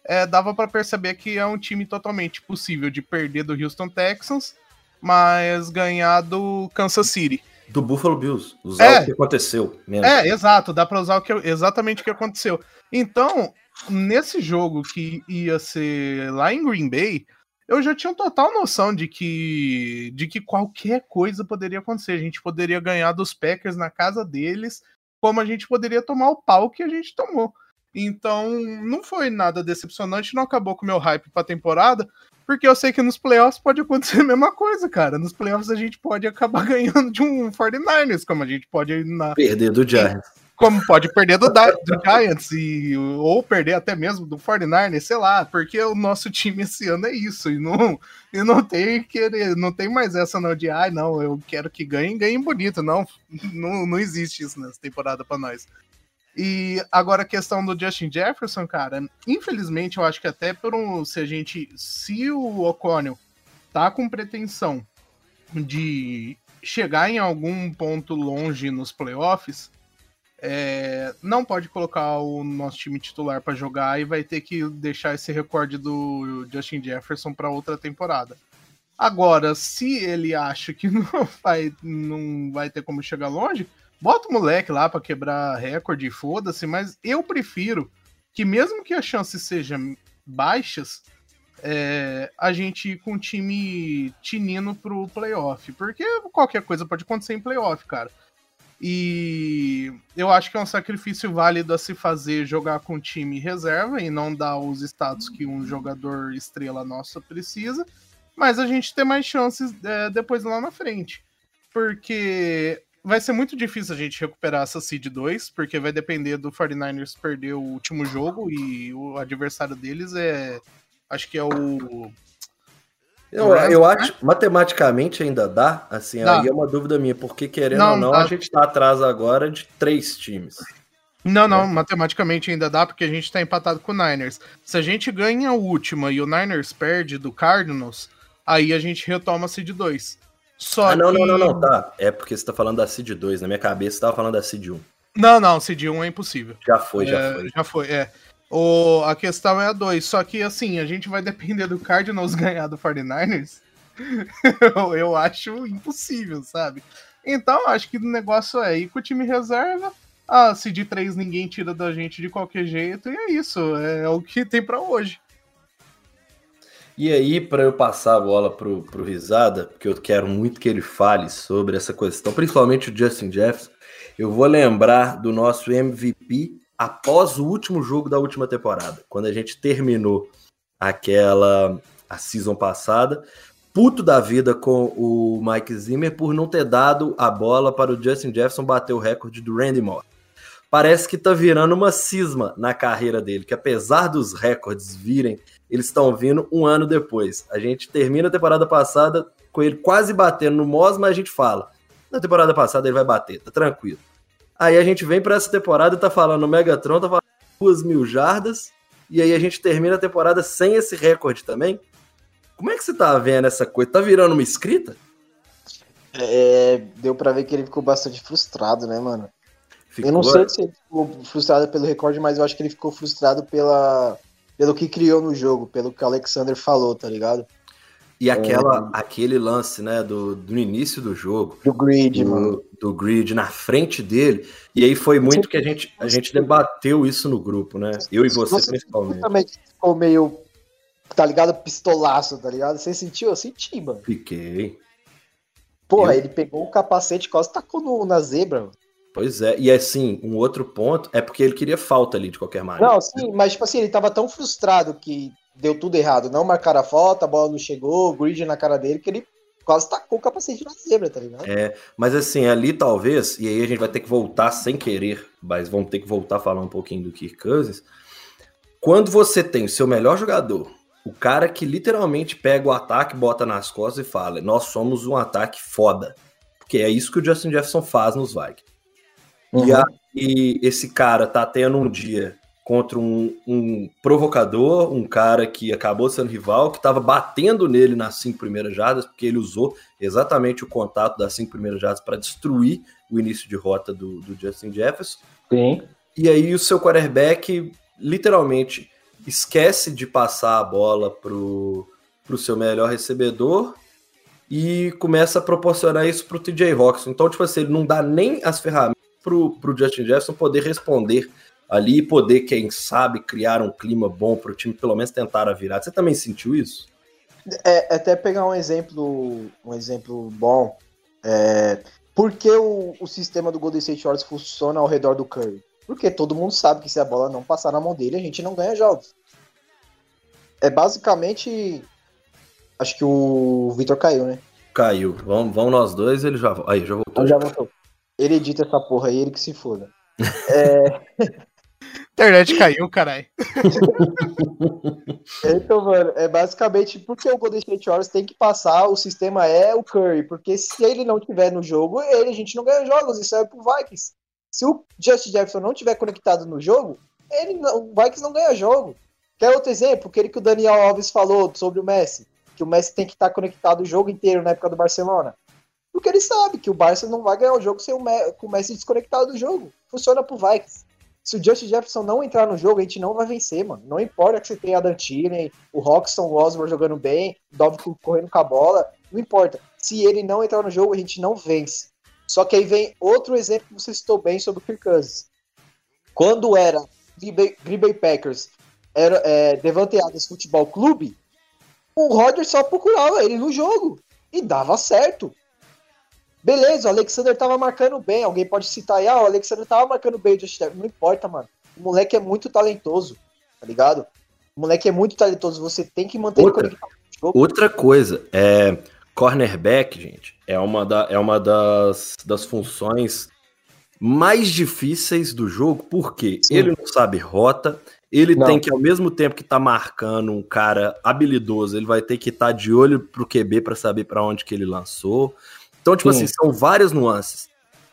é, dava para perceber que é um time totalmente possível de perder do Houston Texans, mas ganhar do Kansas City. Do Buffalo Bills, usar é, o que aconteceu. Mesmo. É, exato, dá para usar o que, exatamente o que aconteceu. Então, nesse jogo que ia ser lá em Green Bay, eu já tinha total noção de que, de que qualquer coisa poderia acontecer. A gente poderia ganhar dos Packers na casa deles, como a gente poderia tomar o pau que a gente tomou. Então, não foi nada decepcionante, não acabou com o meu hype pra temporada, porque eu sei que nos playoffs pode acontecer [LAUGHS] a mesma coisa, cara. Nos playoffs a gente pode acabar [LAUGHS] ganhando de um 49ers, como a gente pode na... perder do Giants como pode perder do, do Giants e, ou perder até mesmo do 49ers, sei lá, porque o nosso time esse ano é isso, e não, e não tem querer, não tem mais essa não de, ai, ah, não, eu quero que ganhe, ganhe bonito, não, não, não existe isso nessa temporada para nós. E agora a questão do Justin Jefferson, cara, infelizmente eu acho que até por um, se a gente, se o O'Connell tá com pretensão de chegar em algum ponto longe nos playoffs, é, não pode colocar o nosso time titular para jogar e vai ter que deixar esse recorde do Justin Jefferson para outra temporada. Agora, se ele acha que [LAUGHS] não vai, não vai ter como chegar longe, bota o moleque lá para quebrar recorde e foda-se, mas eu prefiro que, mesmo que as chances sejam baixas, é, a gente ir com o time tinino pro playoff, porque qualquer coisa pode acontecer em playoff, cara. E eu acho que é um sacrifício válido a se fazer jogar com time reserva e não dar os status que um jogador estrela nossa precisa, mas a gente ter mais chances é, depois lá na frente. Porque vai ser muito difícil a gente recuperar essa Seed 2, porque vai depender do 49ers perder o último jogo e o adversário deles é. Acho que é o eu, eu acho, matematicamente ainda dá, assim, dá. aí é uma dúvida minha, porque querendo não, ou não, dá. a gente está atrás agora de três times. Não, não, é. matematicamente ainda dá, porque a gente está empatado com o Niners. Se a gente ganha a última e o Niners perde do Cardinals, aí a gente retoma a Seed 2. Só ah, não, que... não, não, não, tá. É porque você tá falando da Seed 2, na minha cabeça você tava falando da Seed 1. Não, não, CD1 é impossível. Já foi, já É, foi. Já foi, é. O, a questão é a 2. Só que, assim, a gente vai depender do Cardinals [LAUGHS] ganhar do 49ers. eu, [LAUGHS] eu acho impossível, sabe? Então, acho que o negócio é ir com o time reserva. Ah, se de 3 ninguém tira da gente de qualquer jeito. E é isso. É o que tem pra hoje. E aí, para eu passar a bola pro, pro Risada, porque eu quero muito que ele fale sobre essa questão, principalmente o Justin Jefferson, eu vou lembrar do nosso MVP após o último jogo da última temporada, quando a gente terminou aquela a season passada, puto da vida com o Mike Zimmer por não ter dado a bola para o Justin Jefferson bater o recorde do Randy Moss. Parece que tá virando uma cisma na carreira dele, que apesar dos recordes virem eles estão vindo um ano depois. A gente termina a temporada passada com ele quase batendo no Moss, mas a gente fala, na temporada passada ele vai bater, tá tranquilo. Aí a gente vem para essa temporada e tá falando o Megatron, tá falando duas mil jardas, e aí a gente termina a temporada sem esse recorde também. Como é que você tá vendo essa coisa? Tá virando uma escrita? É, deu pra ver que ele ficou bastante frustrado, né, mano? Ficou... Eu não sei se ele ficou frustrado pelo recorde, mas eu acho que ele ficou frustrado pela, pelo que criou no jogo, pelo que o Alexander falou, tá ligado? E aquela, aquele lance, né, do, do início do jogo, Do grid, mano. do, do grid na frente dele, e aí foi muito que a gente, a gente debateu isso no grupo, né? Eu e você, principalmente. também ficou meio, tá ligado? Pistolaço, tá ligado? Você sentiu? Eu senti, mano. Fiquei. Porra, Eu- ele pegou o capacete quase tacou no, na zebra. mano. Pois é, e assim, um outro ponto é porque ele queria falta ali de qualquer maneira. Não, sim, mas tipo assim, ele tava tão frustrado que deu tudo errado. Não marcaram a falta, a bola não chegou, o grid na cara dele, que ele quase tacou o capacete na zebra, tá ligado? É, mas assim, ali talvez, e aí a gente vai ter que voltar sem querer, mas vamos ter que voltar a falar um pouquinho do Kirk Cousins. Quando você tem o seu melhor jogador, o cara que literalmente pega o ataque, bota nas costas e fala: Nós somos um ataque foda. Porque é isso que o Justin Jefferson faz nos Vikings. E, a- e esse cara tá tendo um dia contra um, um provocador, um cara que acabou sendo rival, que tava batendo nele nas cinco primeiras jardas, porque ele usou exatamente o contato das cinco primeiras jardas para destruir o início de rota do, do Justin Jefferson. Sim. E aí o seu quarterback literalmente esquece de passar a bola pro, pro seu melhor recebedor e começa a proporcionar isso pro TJ Hawks. Então, tipo assim, ele não dá nem as ferramentas pro, pro Justin Jefferson poder responder ali e poder, quem sabe, criar um clima bom pro time, pelo menos tentar a virada. Você também sentiu isso? É, até pegar um exemplo, um exemplo bom. É, por que o, o sistema do Golden State Warriors funciona ao redor do Curry? Porque todo mundo sabe que se a bola não passar na mão dele, a gente não ganha jogos. É basicamente. Acho que o Vitor caiu, né? Caiu. Vamos, vamos nós dois, ele já. Aí, já voltou. Então já voltou. Ele edita essa porra aí, ele que se foda. [LAUGHS] Internet caiu, caralho. [LAUGHS] Então, mano, é basicamente porque o Golden State Warriors tem que passar, o sistema é o Curry, porque se ele não tiver no jogo, ele, a gente não ganha jogos, isso é pro Vikings. Se o Justin Jefferson não tiver conectado no jogo, ele não, o Vikings não ganha jogo. Quer outro exemplo? Aquele que o Daniel Alves falou sobre o Messi, que o Messi tem que estar conectado o jogo inteiro na época do Barcelona. Porque ele sabe que o Barça não vai ganhar o jogo sem o Messi desconectado do jogo. Funciona pro Vikings. Se o Justin Jefferson não entrar no jogo, a gente não vai vencer, mano. Não importa que você tenha a Dantine, o Roxton, o Osborne jogando bem, o Dove correndo com a bola, não importa. Se ele não entrar no jogo, a gente não vence. Só que aí vem outro exemplo que você citou bem sobre o Kirk Cousins. Quando era Green Bay, Packers, era é, Devante Futebol Clube, o Rodgers só procurava ele no jogo e dava certo. Beleza, o Alexander tava marcando bem. Alguém pode citar aí, ah, o Alexander tava marcando bem o Josh Jefferson. Não importa, mano. O moleque é muito talentoso, tá ligado? O moleque é muito talentoso. Você tem que manter Outra. ele conectado jogo. Outra coisa, é cornerback, gente, é uma, da, é uma das, das funções mais difíceis do jogo, porque Sim. ele não sabe rota, ele Não. tem que, ao mesmo tempo que tá marcando um cara habilidoso, ele vai ter que estar de olho pro QB para saber para onde que ele lançou. Então, tipo Sim. assim, são várias nuances.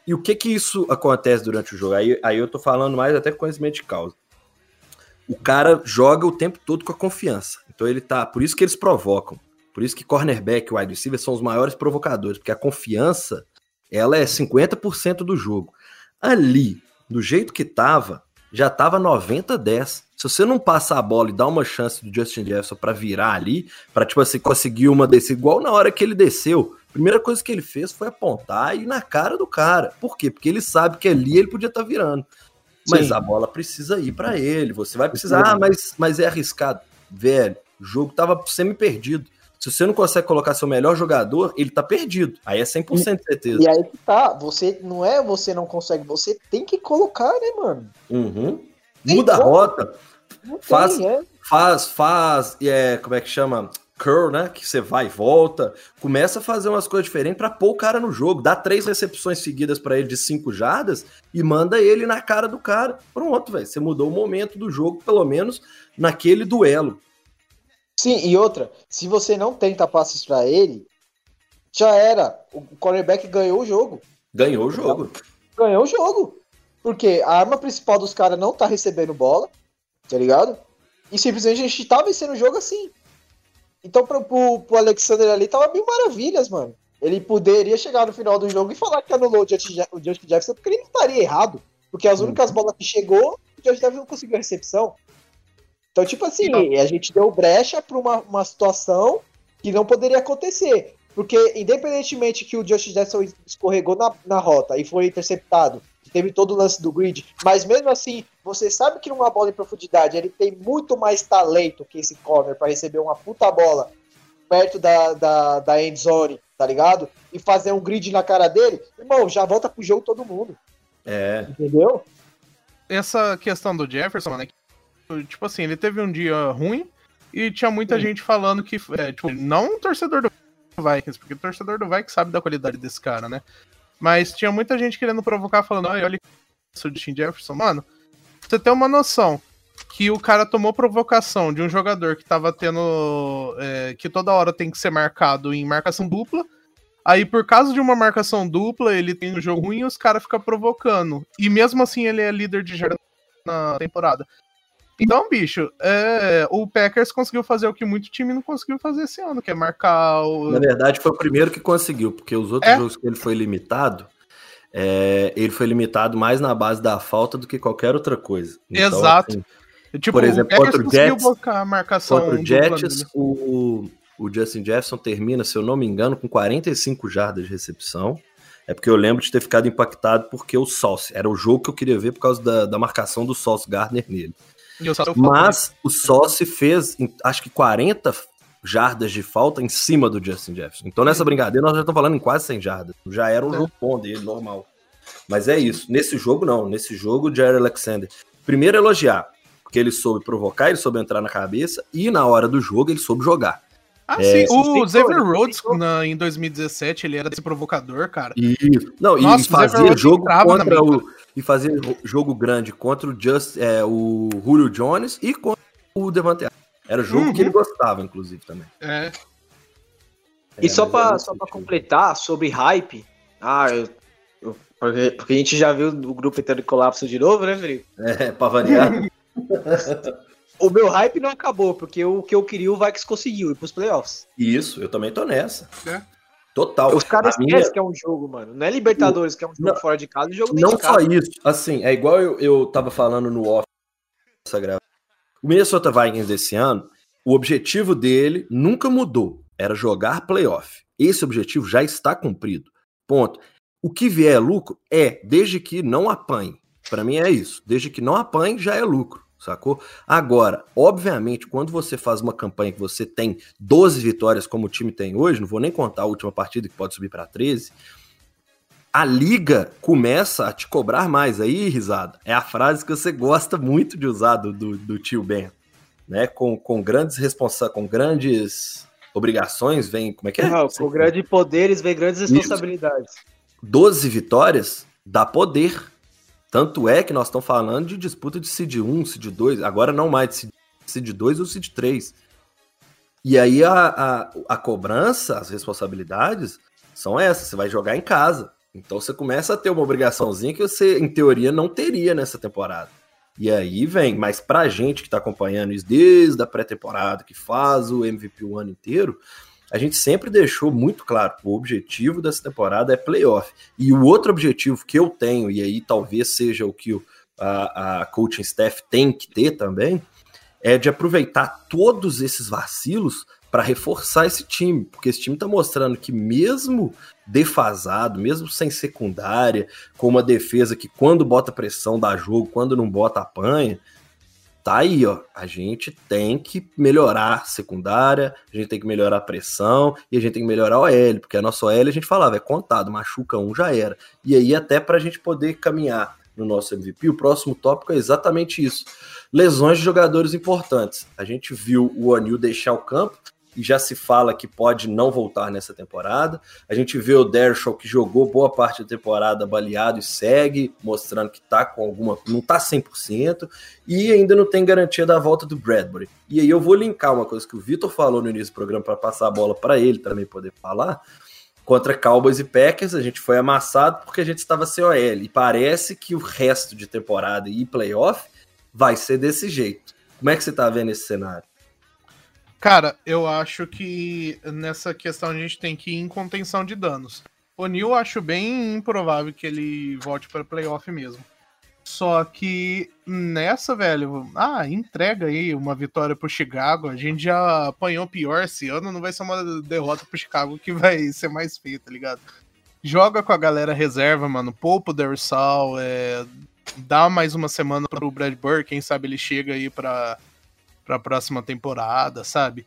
E o que que isso acontece durante o jogo? Aí, aí eu tô falando mais até com conhecimento de causa. O cara joga o tempo todo com a confiança. Então ele tá. Por isso que eles provocam. Por isso que cornerback e wide receiver são os maiores provocadores, porque a confiança ela é 50% do jogo. Ali, do jeito que tava, já tava 90-10. Se você não passa a bola e dá uma chance do Justin Jefferson para virar ali, para tipo assim, conseguir uma desse igual na hora que ele desceu, primeira coisa que ele fez foi apontar e ir na cara do cara. Por quê? Porque ele sabe que ali ele podia estar tá virando. Mas Sim. a bola precisa ir para ele. Você vai precisar, ah, mas, mas é arriscado. Velho, o jogo tava semi-perdido. Se você não consegue colocar seu melhor jogador, ele tá perdido. Aí é 100% de certeza. E aí que tá, você não é você não consegue, você tem que colocar, né, mano? Uhum. Muda a rota. faz, é. faz, faz, é, como é que chama? Curl, né? Que você vai e volta, começa a fazer umas coisas diferentes para pôr o cara no jogo. Dá três recepções seguidas para ele de cinco jardas e manda ele na cara do cara. Pronto, velho. Você mudou o momento do jogo, pelo menos naquele duelo. Sim, e outra, se você não tenta passes para ele, já era. O cornerback ganhou o jogo. Ganhou o jogo. Ganhou o jogo. Porque a arma principal dos caras não tá recebendo bola, tá ligado? E simplesmente a gente tá vencendo o jogo assim. Então pro, pro, pro Alexander ali tava mil maravilhas, mano. Ele poderia chegar no final do jogo e falar que anulou o Justin Jefferson, porque ele não estaria errado. Porque as únicas bolas que chegou, o Justin Jefferson não conseguiu a recepção. Então, tipo assim, a gente deu brecha para uma, uma situação que não poderia acontecer. Porque, independentemente que o Josh Jackson escorregou na, na rota e foi interceptado, teve todo o lance do grid, mas mesmo assim, você sabe que numa bola em profundidade ele tem muito mais talento que esse corner para receber uma puta bola perto da, da, da end zone, tá ligado? E fazer um grid na cara dele, irmão, já volta pro jogo todo mundo. É. Entendeu? Essa questão do Jefferson, né? tipo assim, ele teve um dia ruim e tinha muita Sim. gente falando que, é, tipo, não um torcedor do Vikings, porque o torcedor do Vikings sabe da qualidade desse cara, né? Mas tinha muita gente querendo provocar, falando, olha isso de Tim Jefferson. Mano, você tem uma noção que o cara tomou provocação de um jogador que tava tendo. É, que toda hora tem que ser marcado em marcação dupla. Aí, por causa de uma marcação dupla, ele tem um jogo ruim e os caras ficam provocando. E mesmo assim, ele é líder de jardas na temporada. Então, bicho, é, o Packers conseguiu fazer o que muito time não conseguiu fazer esse ano, que é marcar o. Na verdade, foi o primeiro que conseguiu, porque os outros é? jogos que ele foi limitado, é, ele foi limitado mais na base da falta do que qualquer outra coisa. Então, Exato. Assim, tipo, por exemplo, contra o Jets, contra o Jets, o, o Justin Jefferson termina, se eu não me engano, com 45 jardas de recepção. É porque eu lembro de ter ficado impactado porque o Sauce era o jogo que eu queria ver por causa da, da marcação do Sauce Gardner nele. Mas o Sauce fez, acho que 40 jardas de falta em cima do Justin Jefferson. Então nessa brincadeira nós já estamos falando em quase 100 jardas. Já era um é. jogo bom dele, normal. Mas é isso. Nesse jogo não. Nesse jogo, o Jerry Alexander, primeiro elogiar, porque ele soube provocar, ele soube entrar na cabeça e na hora do jogo ele soube jogar. Ah, é, sim. O Xavier Rhodes, na, em 2017, ele era esse provocador, cara. Isso. Não, Nossa, e fazia jogo contra o, e fazer jogo grande contra o, Just, é, o Julio Jones e contra o Devante Era o jogo uhum. que ele gostava, inclusive, também. É. E é, só para só pra completar sobre hype, ah, eu, eu, porque, porque, a gente já viu o grupo entrando em colapso de novo, né, Felipe? É, pra variar. [LAUGHS] o meu hype não acabou, porque o que eu queria o Vikings conseguiu, ir pros playoffs. Isso, eu também tô nessa. É. Total. Os caras esquecem minha... que é um jogo, mano. Não é Libertadores que é um jogo não, fora de casa, é um jogo Não de só isso. Assim, é igual eu, eu tava falando no off dessa gravação. O Minnesota Vikings desse ano, o objetivo dele nunca mudou. Era jogar playoff. Esse objetivo já está cumprido. Ponto. O que vier é lucro é, desde que não apanhe. Para mim é isso. Desde que não apanhe, já é lucro sacou? Agora, obviamente, quando você faz uma campanha que você tem 12 vitórias, como o time tem hoje, não vou nem contar a última partida que pode subir para 13, a liga começa a te cobrar mais. Aí, risada, é a frase que você gosta muito de usar do, do, do tio Ben, né? Com, com grandes responsabilidades, com grandes obrigações, vem. Como é que é? Não, com grandes poderes vem grandes responsabilidades. Isso. 12 vitórias dá poder tanto é que nós estamos falando de disputa de Seed 1, Seed 2, agora não mais de Seed 2 ou Seed 3. E aí a, a, a cobrança, as responsabilidades são essas, você vai jogar em casa. Então você começa a ter uma obrigaçãozinha que você, em teoria, não teria nessa temporada. E aí vem, mas pra gente que tá acompanhando isso desde a pré-temporada, que faz o MVP o ano inteiro, a gente sempre deixou muito claro: o objetivo dessa temporada é playoff. E o outro objetivo que eu tenho, e aí talvez seja o que a, a coaching staff tem que ter também, é de aproveitar todos esses vacilos para reforçar esse time, porque esse time está mostrando que mesmo defasado, mesmo sem secundária, com uma defesa que quando bota pressão dá jogo, quando não bota apanha, tá aí, ó. A gente tem que melhorar a secundária, a gente tem que melhorar a pressão e a gente tem que melhorar o OL, porque a nossa OL a gente falava, é contado, machuca um, já era. E aí, até para a gente poder caminhar no nosso MVP, o próximo tópico é exatamente isso. Lesões de jogadores importantes. A gente viu o Anil deixar o campo, e já se fala que pode não voltar nessa temporada. A gente vê o Dershaw que jogou boa parte da temporada baleado e segue, mostrando que tá com alguma. não tá 100%, e ainda não tem garantia da volta do Bradbury. E aí eu vou linkar uma coisa que o Vitor falou no início do programa para passar a bola para ele também poder falar. Contra Cowboys e Packers, a gente foi amassado porque a gente estava sem OL. E parece que o resto de temporada e playoff vai ser desse jeito. Como é que você tá vendo esse cenário? Cara, eu acho que nessa questão a gente tem que ir em contenção de danos. O Neil acho bem improvável que ele volte para playoff mesmo. Só que nessa, velho, ah, entrega aí uma vitória pro Chicago. A gente já apanhou pior esse ano, não vai ser uma derrota pro Chicago que vai ser mais feia, tá ligado? Joga com a galera reserva, mano. Poupa o Dersal, é, dá mais uma semana pro Brad Burr, quem sabe ele chega aí pra para a próxima temporada, sabe?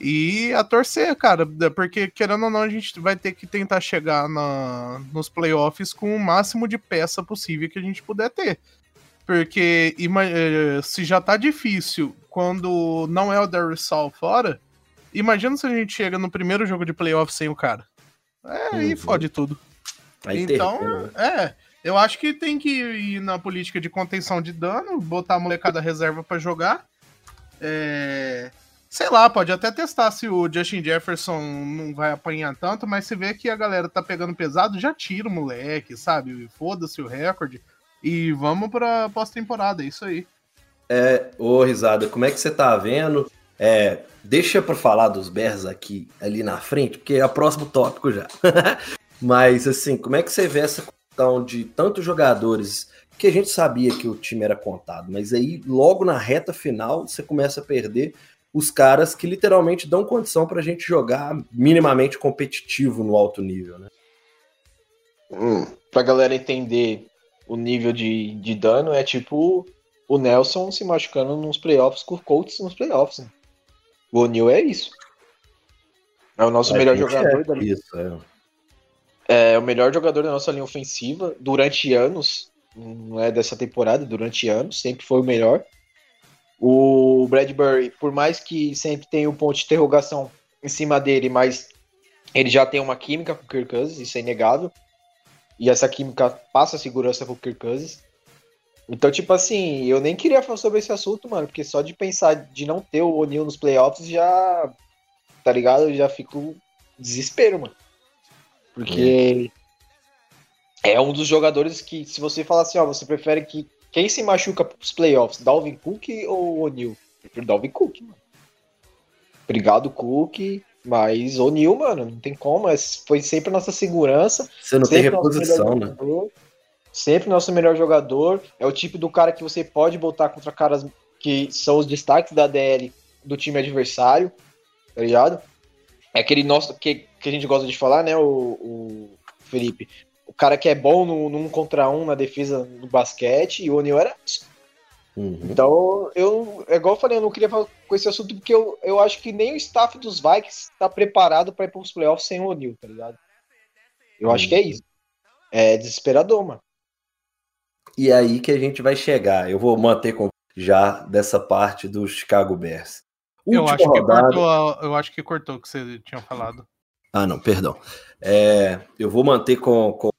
E a torcer, cara, porque querendo ou não, a gente vai ter que tentar chegar na, nos playoffs com o máximo de peça possível que a gente puder ter. Porque eh, se já tá difícil quando não é o Darius Saul fora, imagina se a gente chega no primeiro jogo de playoff sem o cara. É, uhum. aí fode tudo. Aí então, né? é, eu acho que tem que ir na política de contenção de dano, botar a molecada reserva para jogar é, sei lá, pode até testar se o Justin Jefferson não vai apanhar tanto, mas se vê que a galera tá pegando pesado, já tira o moleque, sabe? Foda-se o recorde. E vamos pra pós-temporada, é isso aí. É, ô Risada, como é que você tá vendo? É, deixa pra falar dos Bears aqui, ali na frente, porque é o próximo tópico já. [LAUGHS] mas, assim, como é que você vê essa questão de tantos jogadores que a gente sabia que o time era contado, mas aí logo na reta final você começa a perder os caras que literalmente dão condição para a gente jogar minimamente competitivo no alto nível, né? Hum, pra galera entender o nível de, de dano, é tipo o Nelson se machucando nos playoffs com o Colts nos playoffs. Né? O O'Neal é isso. É o nosso melhor jogador é da linha. Isso, é. é o melhor jogador da nossa linha ofensiva durante anos não é dessa temporada, durante anos, sempre foi o melhor. O Bradbury, por mais que sempre tenha um ponto de interrogação em cima dele, mas ele já tem uma química com o Kirk Cousins, isso é inegável. E essa química passa segurança pro Kirk Cousins. Então, tipo assim, eu nem queria falar sobre esse assunto, mano, porque só de pensar de não ter o O'Neal nos playoffs já, tá ligado? Eu já fico desespero, mano. Porque é um dos jogadores que, se você falar assim, ó, você prefere que quem se machuca pros playoffs, Dalvin Cook ou O'Neal? Prefiro Dalvin Cook, mano. Obrigado, Cook. Mas O'Neal, mano, não tem como. Foi sempre nossa segurança. Você não tem reposição, né? sempre nosso melhor jogador. É o tipo do cara que você pode botar contra caras que são os destaques da DL do time adversário, tá ligado? É aquele nosso que, que a gente gosta de falar, né, o, o Felipe? O cara que é bom no, no um contra um na defesa do basquete, e o O'Neal era isso. Uhum. Então, eu, é igual eu falei, eu não queria falar com esse assunto porque eu, eu acho que nem o staff dos Vikings está preparado para ir para os playoffs sem o O'Neal, tá ligado? Eu uhum. acho que é isso. É desesperador, mano. E aí que a gente vai chegar. Eu vou manter com já dessa parte do Chicago Bears. eu acho, rodada... que cortou, eu acho que cortou o que você tinha falado. Ah, não, perdão. É, eu vou manter com, com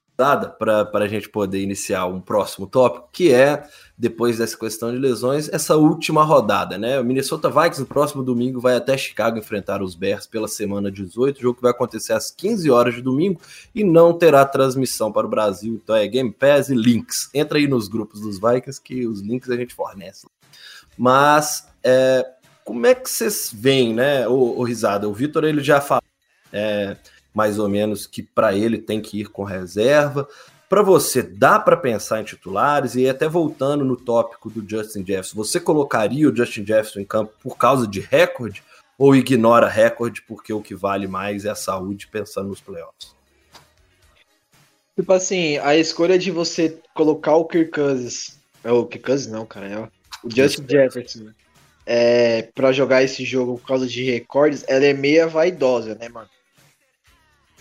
para a gente poder iniciar um próximo tópico, que é, depois dessa questão de lesões, essa última rodada, né? O Minnesota Vikings no próximo domingo vai até Chicago enfrentar os Bears pela semana 18, o jogo que vai acontecer às 15 horas de domingo e não terá transmissão para o Brasil, então é Game Pass e links. Entra aí nos grupos dos Vikings que os links a gente fornece. Mas é, como é que vocês veem, né, o, o Risada? O Vitor ele já falou é, mais ou menos que para ele tem que ir com reserva. Para você, dá para pensar em titulares e até voltando no tópico do Justin Jefferson, você colocaria o Justin Jefferson em campo por causa de recorde ou ignora recorde porque o que vale mais é a saúde pensando nos playoffs? Tipo assim, a escolha de você colocar o Kirk Cousins, é o Kirk Cousins não, cara, é o Justin Jefferson, é, para jogar esse jogo por causa de recordes, ela é meia vaidosa, né, mano?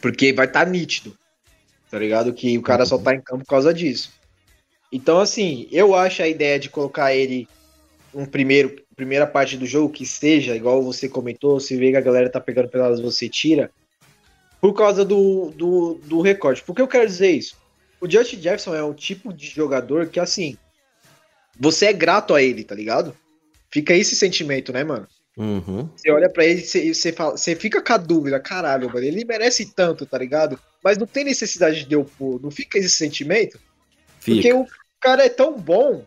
Porque vai estar tá nítido, tá ligado? Que o cara só tá em campo por causa disso. Então, assim, eu acho a ideia de colocar ele um primeiro, primeira parte do jogo que seja, igual você comentou, se vê que a galera tá pegando pelas você tira, por causa do, do, do recorde. Por que eu quero dizer isso? O Justin Jefferson é um tipo de jogador que, assim, você é grato a ele, tá ligado? Fica esse sentimento, né, mano? Uhum. Você olha para ele e você, fala, você fica com a dúvida, caralho, mano, ele merece tanto, tá ligado? Mas não tem necessidade de eu pôr, não fica esse sentimento? Fica. Porque o cara é tão bom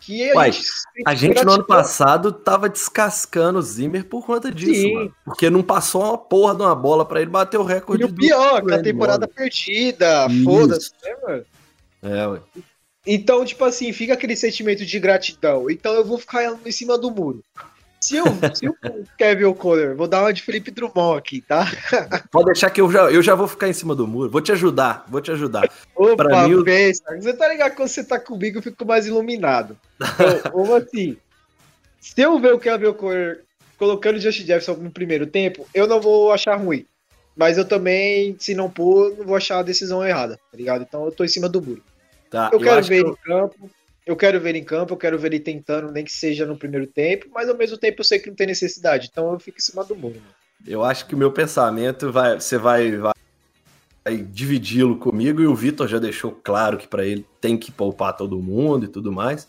que a Uai, gente, a gente no ano passado tava descascando o Zimmer por conta disso, Sim. mano. Porque não passou uma porra de uma bola para ele bater o recorde. E o pior, com a temporada mano. perdida, foda-se, né, mano? É, ué. Então, tipo assim, fica aquele sentimento de gratidão. Então eu vou ficar em cima do muro. Se eu, se o Kevin O'Connor, vou dar uma de Felipe Drummond aqui, tá? Pode deixar que eu já, eu já vou ficar em cima do muro. Vou te ajudar, vou te ajudar. Opa, pra mim, pensa. Você tá ligado quando você tá comigo eu fico mais iluminado. Então, [LAUGHS] assim, se eu ver o Kevin O'Connor colocando o Justin Jefferson no primeiro tempo, eu não vou achar ruim. Mas eu também, se não pôr, não vou achar a decisão errada, tá ligado? Então eu tô em cima do muro. Tá, eu, eu quero ver que eu... em campo, eu quero ver ele em campo, eu quero ver ele tentando, nem que seja no primeiro tempo, mas ao mesmo tempo eu sei que não tem necessidade, então eu fico em cima do muro. Eu acho que o meu pensamento vai, você vai, vai, vai dividi-lo comigo e o Vitor já deixou claro que para ele tem que poupar todo mundo e tudo mais.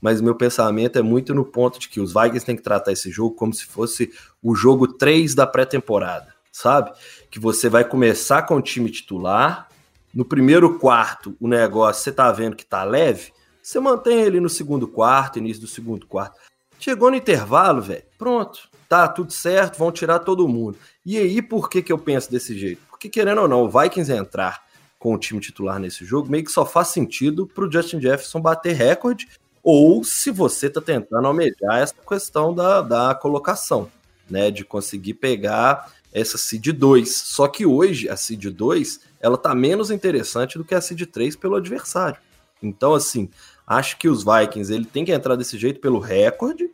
Mas meu pensamento é muito no ponto de que os Vikings têm que tratar esse jogo como se fosse o jogo 3 da pré-temporada, sabe? Que você vai começar com o time titular, no primeiro quarto o negócio você tá vendo que tá leve, você mantém ele no segundo quarto, início do segundo quarto. Chegou no intervalo, velho, pronto, tá tudo certo, vão tirar todo mundo. E aí, por que, que eu penso desse jeito? Porque, querendo ou não, o Vikings entrar com o time titular nesse jogo meio que só faz sentido pro Justin Jefferson bater recorde, ou se você tá tentando almejar essa questão da, da colocação, né, de conseguir pegar essa seed 2. Só que hoje a seed 2 ela tá menos interessante do que a seed 3 pelo adversário. Então, assim, acho que os Vikings ele tem que entrar desse jeito pelo recorde,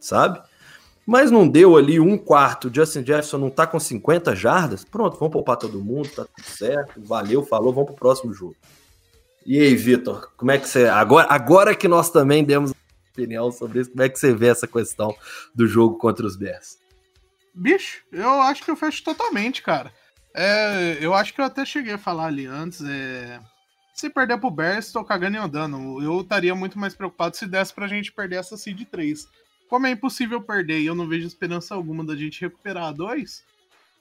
sabe? Mas não deu ali um quarto, Justin Jefferson não tá com 50 jardas, pronto, vamos poupar todo mundo, tá tudo certo, valeu, falou, vamos pro próximo jogo. E aí, Vitor, como é que você. Agora, agora que nós também demos opinião sobre isso, como é que você vê essa questão do jogo contra os Bears? Bicho, eu acho que eu fecho totalmente, cara. É, eu acho que eu até cheguei a falar ali antes. É, se perder pro Bears, tô cagando e andando. Eu estaria muito mais preocupado se desse pra gente perder essa seed 3. Como é impossível perder e eu não vejo esperança alguma da gente recuperar a 2,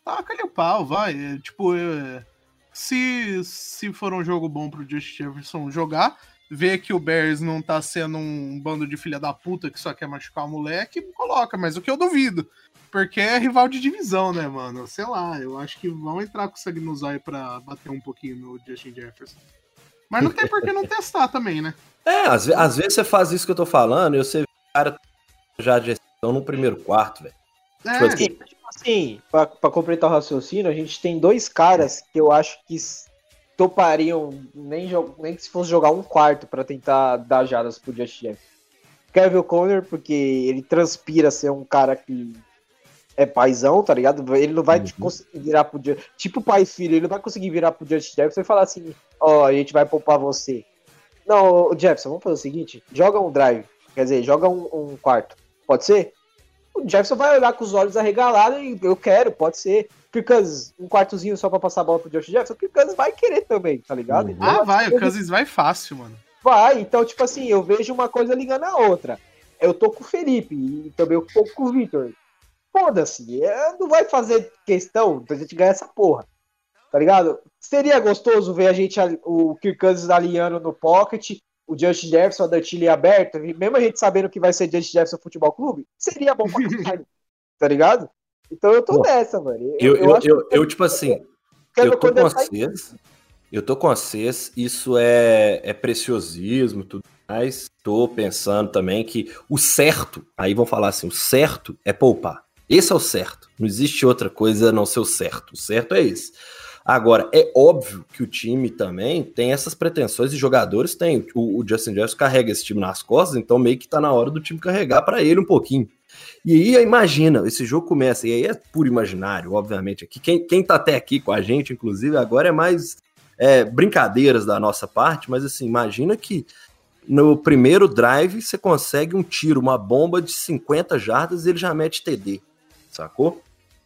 taca ali o pau, vai. É, tipo, é, se, se for um jogo bom pro Justin Jefferson jogar, ver que o Bears não tá sendo um bando de filha da puta que só quer machucar o moleque, coloca, mas o que eu duvido. Porque é rival de divisão, né, mano? Sei lá, eu acho que vão entrar com sangue no zóio pra bater um pouquinho no Justin Jefferson. Mas não tem por que não testar também, né? É, às, às, vezes você faz isso que eu tô falando e você cara já de gestão no primeiro quarto, velho. É. Tipo assim, tipo assim pra, pra, completar o raciocínio, a gente tem dois caras que eu acho que topariam nem, nem que se fosse jogar um quarto para tentar dar jadas pro Justin Jefferson. Kevin O'Connor, porque ele transpira ser um cara que é paizão, tá ligado? Ele não vai uhum. conseguir virar pro tipo pai e filho, ele não vai conseguir virar pro Justin Jefferson e falar assim, ó, oh, a gente vai poupar você. Não, Jefferson, vamos fazer o seguinte, joga um drive, quer dizer, joga um, um quarto, pode ser? O Jefferson vai olhar com os olhos arregalados e eu quero, pode ser. Kirkans, um quartozinho só pra passar a bola pro Josh Jefferson, o Kirkans vai querer também, tá ligado? Uhum. ah, vai, o Cousins vai fácil, mano. Vai, então, tipo assim, eu vejo uma coisa ligando a outra. Eu tô com o Felipe e também eu tô com o Victor foda-se, é, não vai fazer questão da gente ganhar essa porra. Tá ligado? Seria gostoso ver a gente, o Kirk Cousins alinhando no pocket, o Justin Jefferson, a Dantilha aberta, mesmo a gente sabendo que vai ser Justin Jefferson Futebol Clube, seria bom pra caralho. [LAUGHS] tá ligado? Então eu tô Pô, nessa, mano. Eu, eu, eu, que- eu, tipo assim, eu tô com vocês. Eu tô com vocês. Isso é, é preciosismo, tudo mais. Tô pensando também que o certo, aí vão falar assim, o certo é poupar. Esse é o certo. Não existe outra coisa a não ser o certo. O certo é esse. Agora, é óbvio que o time também tem essas pretensões e jogadores têm. O, o Justin Jefferson carrega esse time nas costas, então meio que tá na hora do time carregar para ele um pouquinho. E aí, imagina, esse jogo começa, e aí é puro imaginário, obviamente. Aqui, quem, quem tá até aqui com a gente, inclusive, agora é mais é, brincadeiras da nossa parte, mas assim, imagina que no primeiro drive você consegue um tiro, uma bomba de 50 jardas e ele já mete TD, sacou?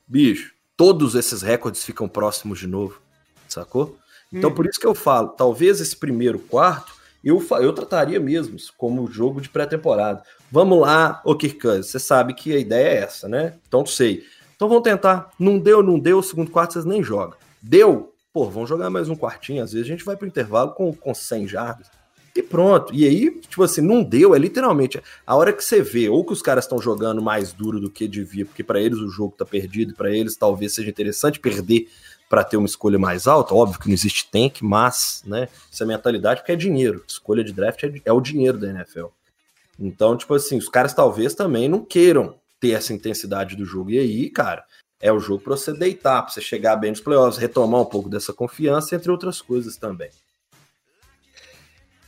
Bicho, todos esses recordes ficam próximos de novo, sacou? Então Hum. por isso que eu falo, talvez esse primeiro quarto eu, eu trataria mesmo como jogo de pré-temporada. Vamos lá, ô Kirk você sabe que a ideia é essa, né? Então sei. Então vamos tentar. Não deu, não deu, o segundo quarto vocês nem jogam. Deu? Pô, vamos jogar mais um quartinho. Às vezes a gente vai pro intervalo com, com 100 jardas. E pronto. E aí, tipo assim, não deu, é literalmente a hora que você vê ou que os caras estão jogando mais duro do que devia, porque para eles o jogo tá perdido, para eles talvez seja interessante perder para ter uma escolha mais alta. Óbvio que não existe tank, mas, né, isso é mentalidade porque é dinheiro. Escolha de draft é, é o dinheiro da NFL. Então, tipo assim, os caras talvez também não queiram ter essa intensidade do jogo. E aí, cara, é o jogo para você deitar, para você chegar bem nos playoffs, retomar um pouco dessa confiança, entre outras coisas também.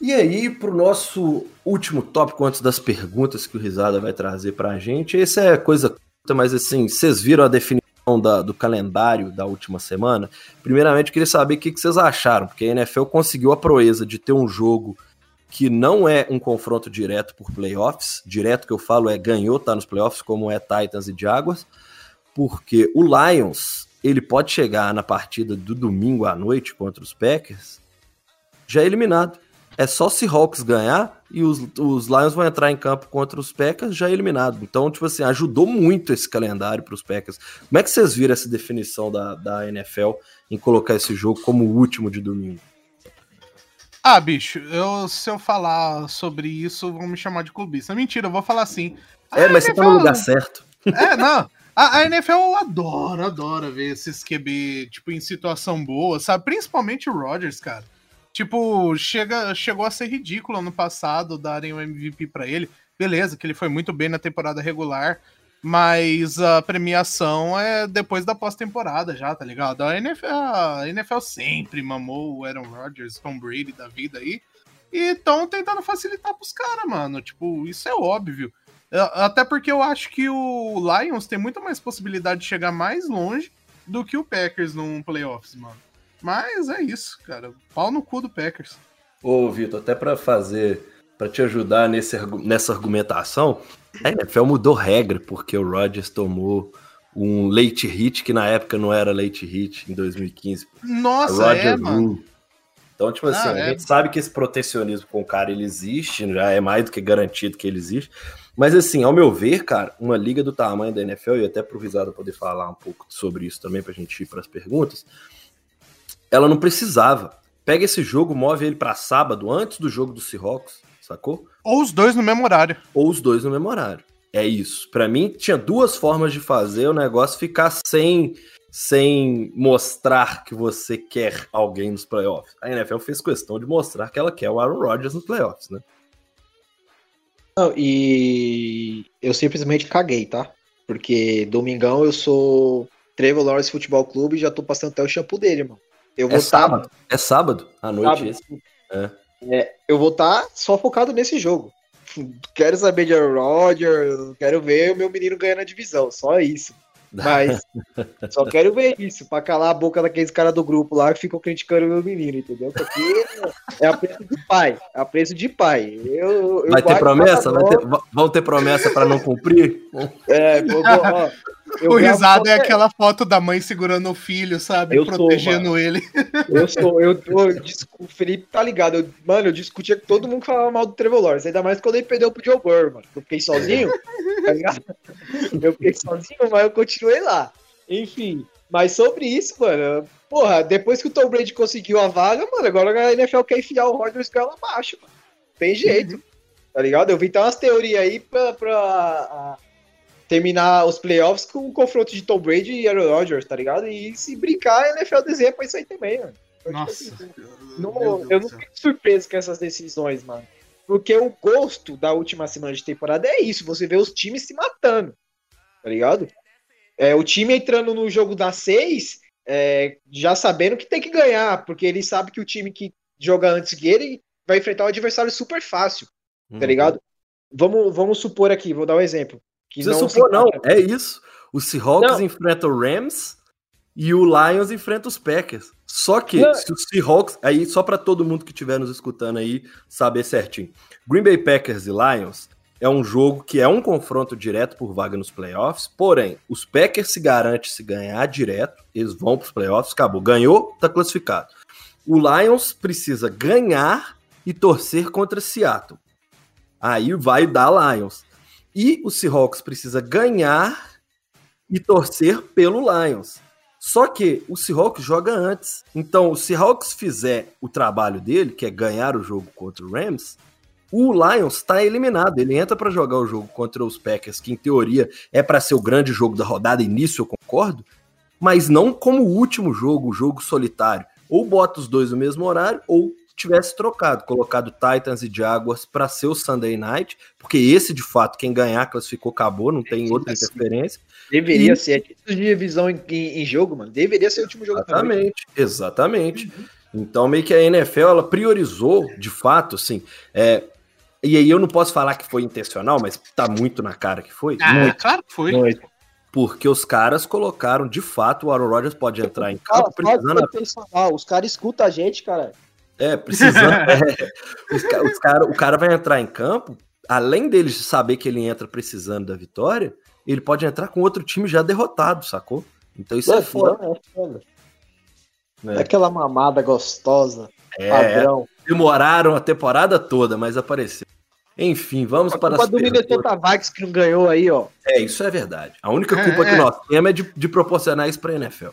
E aí, para o nosso último tópico, antes das perguntas que o Risada vai trazer para a gente, esse é coisa curta, mas assim, vocês viram a definição da- do calendário da última semana? Primeiramente, eu queria saber o que, que vocês acharam, porque a NFL conseguiu a proeza de ter um jogo que não é um confronto direto por playoffs, direto que eu falo é ganhou, tá nos playoffs, como é Titans e Jaguars, porque o Lions, ele pode chegar na partida do domingo à noite contra os Packers, já é eliminado. É só se Hawks ganhar e os, os Lions vão entrar em campo contra os Packers já eliminado. Então, tipo assim, ajudou muito esse calendário para os Packers. Como é que vocês viram essa definição da, da NFL em colocar esse jogo como o último de domingo? Ah, bicho, eu, se eu falar sobre isso, vão me chamar de clubista. Mentira, eu vou falar assim. É, mas você tá no lugar certo. É, não. A, a NFL adora, adora ver esses QB, tipo, em situação boa, sabe? Principalmente o Rodgers, cara. Tipo, chega, chegou a ser ridículo ano passado darem o MVP pra ele. Beleza, que ele foi muito bem na temporada regular, mas a premiação é depois da pós-temporada já, tá ligado? A NFL, a NFL sempre mamou o Aaron Rodgers, Tom Brady da vida aí. E estão tentando facilitar pros caras, mano. Tipo, isso é óbvio. É, Até porque eu acho que o Lions tem muito mais possibilidade de chegar mais longe do que o Packers num playoffs, mano. Mas é isso, cara. Pau no cu do Packers. Ô, Vitor, até para fazer, para te ajudar nesse, nessa argumentação, a NFL mudou regra porque o Rodgers tomou um late hit que na época não era late hit em 2015. Nossa, Roger é, mano. Então, tipo assim, Ah, a é. gente sabe que esse protecionismo com o cara ele existe, já é mais do que garantido que ele existe. Mas assim, ao meu ver, cara, uma liga do tamanho da NFL, e até pro Visado poder falar um pouco sobre isso também pra gente ir para as perguntas, ela não precisava. Pega esse jogo, move ele para sábado, antes do jogo do Seahawks, sacou? Ou os dois no mesmo horário. Ou os dois no mesmo horário. É isso. Pra mim, tinha duas formas de fazer o negócio ficar sem, sem mostrar que você quer alguém nos playoffs. A NFL fez questão de mostrar que ela quer o Aaron Rodgers nos playoffs, né? Não, e eu simplesmente caguei, tá? Porque domingão eu sou Trevor Lawrence Futebol Clube e já tô passando até o shampoo dele, mano. Eu vou É estar sábado. É sábado, à noite. Sábado. esse. É. É, eu vou estar só focado nesse jogo. [LAUGHS] Quero saber de Aaron Rodgers, quero ver o meu menino ganhando a divisão, só isso. Mas [LAUGHS] só quero ver isso, pra calar a boca daqueles caras do grupo lá que ficam criticando o meu menino, entendeu? Porque é apreço de pai, é apreço de pai. Eu, eu Vai ter promessa? Vai ter- vão ter promessa para não cumprir? É, vou- ó, o risado é aquela foto da mãe segurando o filho, sabe? Eu sou, Protegendo ele. Eu sou, eu, eu, dis- o Felipe tá ligado. Eu- mano, eu discutia com todo mundo que falava mal do Trevor Lawrence. Ainda mais quando ele perdeu pro Joe Burrow, mano. Eu fiquei sozinho, tá ligado? Eu fiquei sozinho, mas eu continuei lá. Enfim, mas sobre isso, mano, porra, depois que o Tom Brady conseguiu a vaga, mano, agora a NFL quer enfiar o Rodgers goela abaixo, mano. Tem jeito, tá ligado? Eu vi até umas teorias aí pra, pra a terminar os playoffs com um confronto de Tom Brady e Aaron Rodgers, tá ligado? E se brincar, a NFL desenha pra isso aí também, mano. Eu, tipo Nossa. assim, não, eu não fico surpreso com essas decisões, mano. Porque o gosto da última semana de temporada é isso, você vê os times se matando, tá ligado? É, o time entrando no jogo das seis, é, já sabendo que tem que ganhar, porque ele sabe que o time que joga antes que ele vai enfrentar um adversário super fácil, Uhum. tá ligado? Vamos, vamos supor aqui, vou dar um exemplo. Que Não não supor, não. É isso. O Seahawks Não. enfrenta o Rams e o Lions enfrenta os Packers. Só que Não. se o Seahawks, aí só para todo mundo que estiver nos escutando aí saber certinho. Green Bay Packers e Lions é um jogo que é um confronto direto por vaga nos playoffs, porém, os Packers se garante se ganhar direto, eles vão para os playoffs, acabou. Ganhou, tá classificado. O Lions precisa ganhar e torcer contra Seattle. Aí vai dar Lions. E o Seahawks precisa ganhar e torcer pelo Lions. Só que o Seahawks joga antes. Então, o Seahawks fizer o trabalho dele, que é ganhar o jogo contra o Rams, o Lions está eliminado. Ele entra para jogar o jogo contra os Packers, que em teoria é para ser o grande jogo da rodada, nisso eu concordo, mas não como o último jogo, o jogo solitário. Ou bota os dois no mesmo horário, ou tivesse trocado, colocado Titans e Jaguars para ser o Sunday Night, porque esse de fato, quem ganhar classificou, acabou, não tem outra Assim, interferência. Deveria E- ser. É título de divisão em, em- em jogo, mano. Deveria ser o último jogo também. Exatamente, exatamente. Então, meio que a NFL ela priorizou, de fato, assim. é, e aí eu não posso falar que foi intencional, mas tá muito na cara que foi. Ah, muito, claro que foi. Muito. porque os caras colocaram, de fato, o Aaron Rodgers pode entrar em campo precisando. é. Os caras escutam a gente, cara. É, precisando. [LAUGHS] é, os os cara, o cara vai entrar em campo, além deles saber que ele entra precisando da vitória, ele pode entrar com outro time já derrotado, sacou? Então isso é Mano, foda. não, é foda. né? Aquela mamada gostosa, É, padrão. demoraram a temporada toda, mas apareceu. Enfim, vamos A para culpa as do. Minnesota Vikings que não ganhou aí, ó. É, isso é verdade. A única É, culpa que é. nós temos é de, de proporcionar isso para a NFL.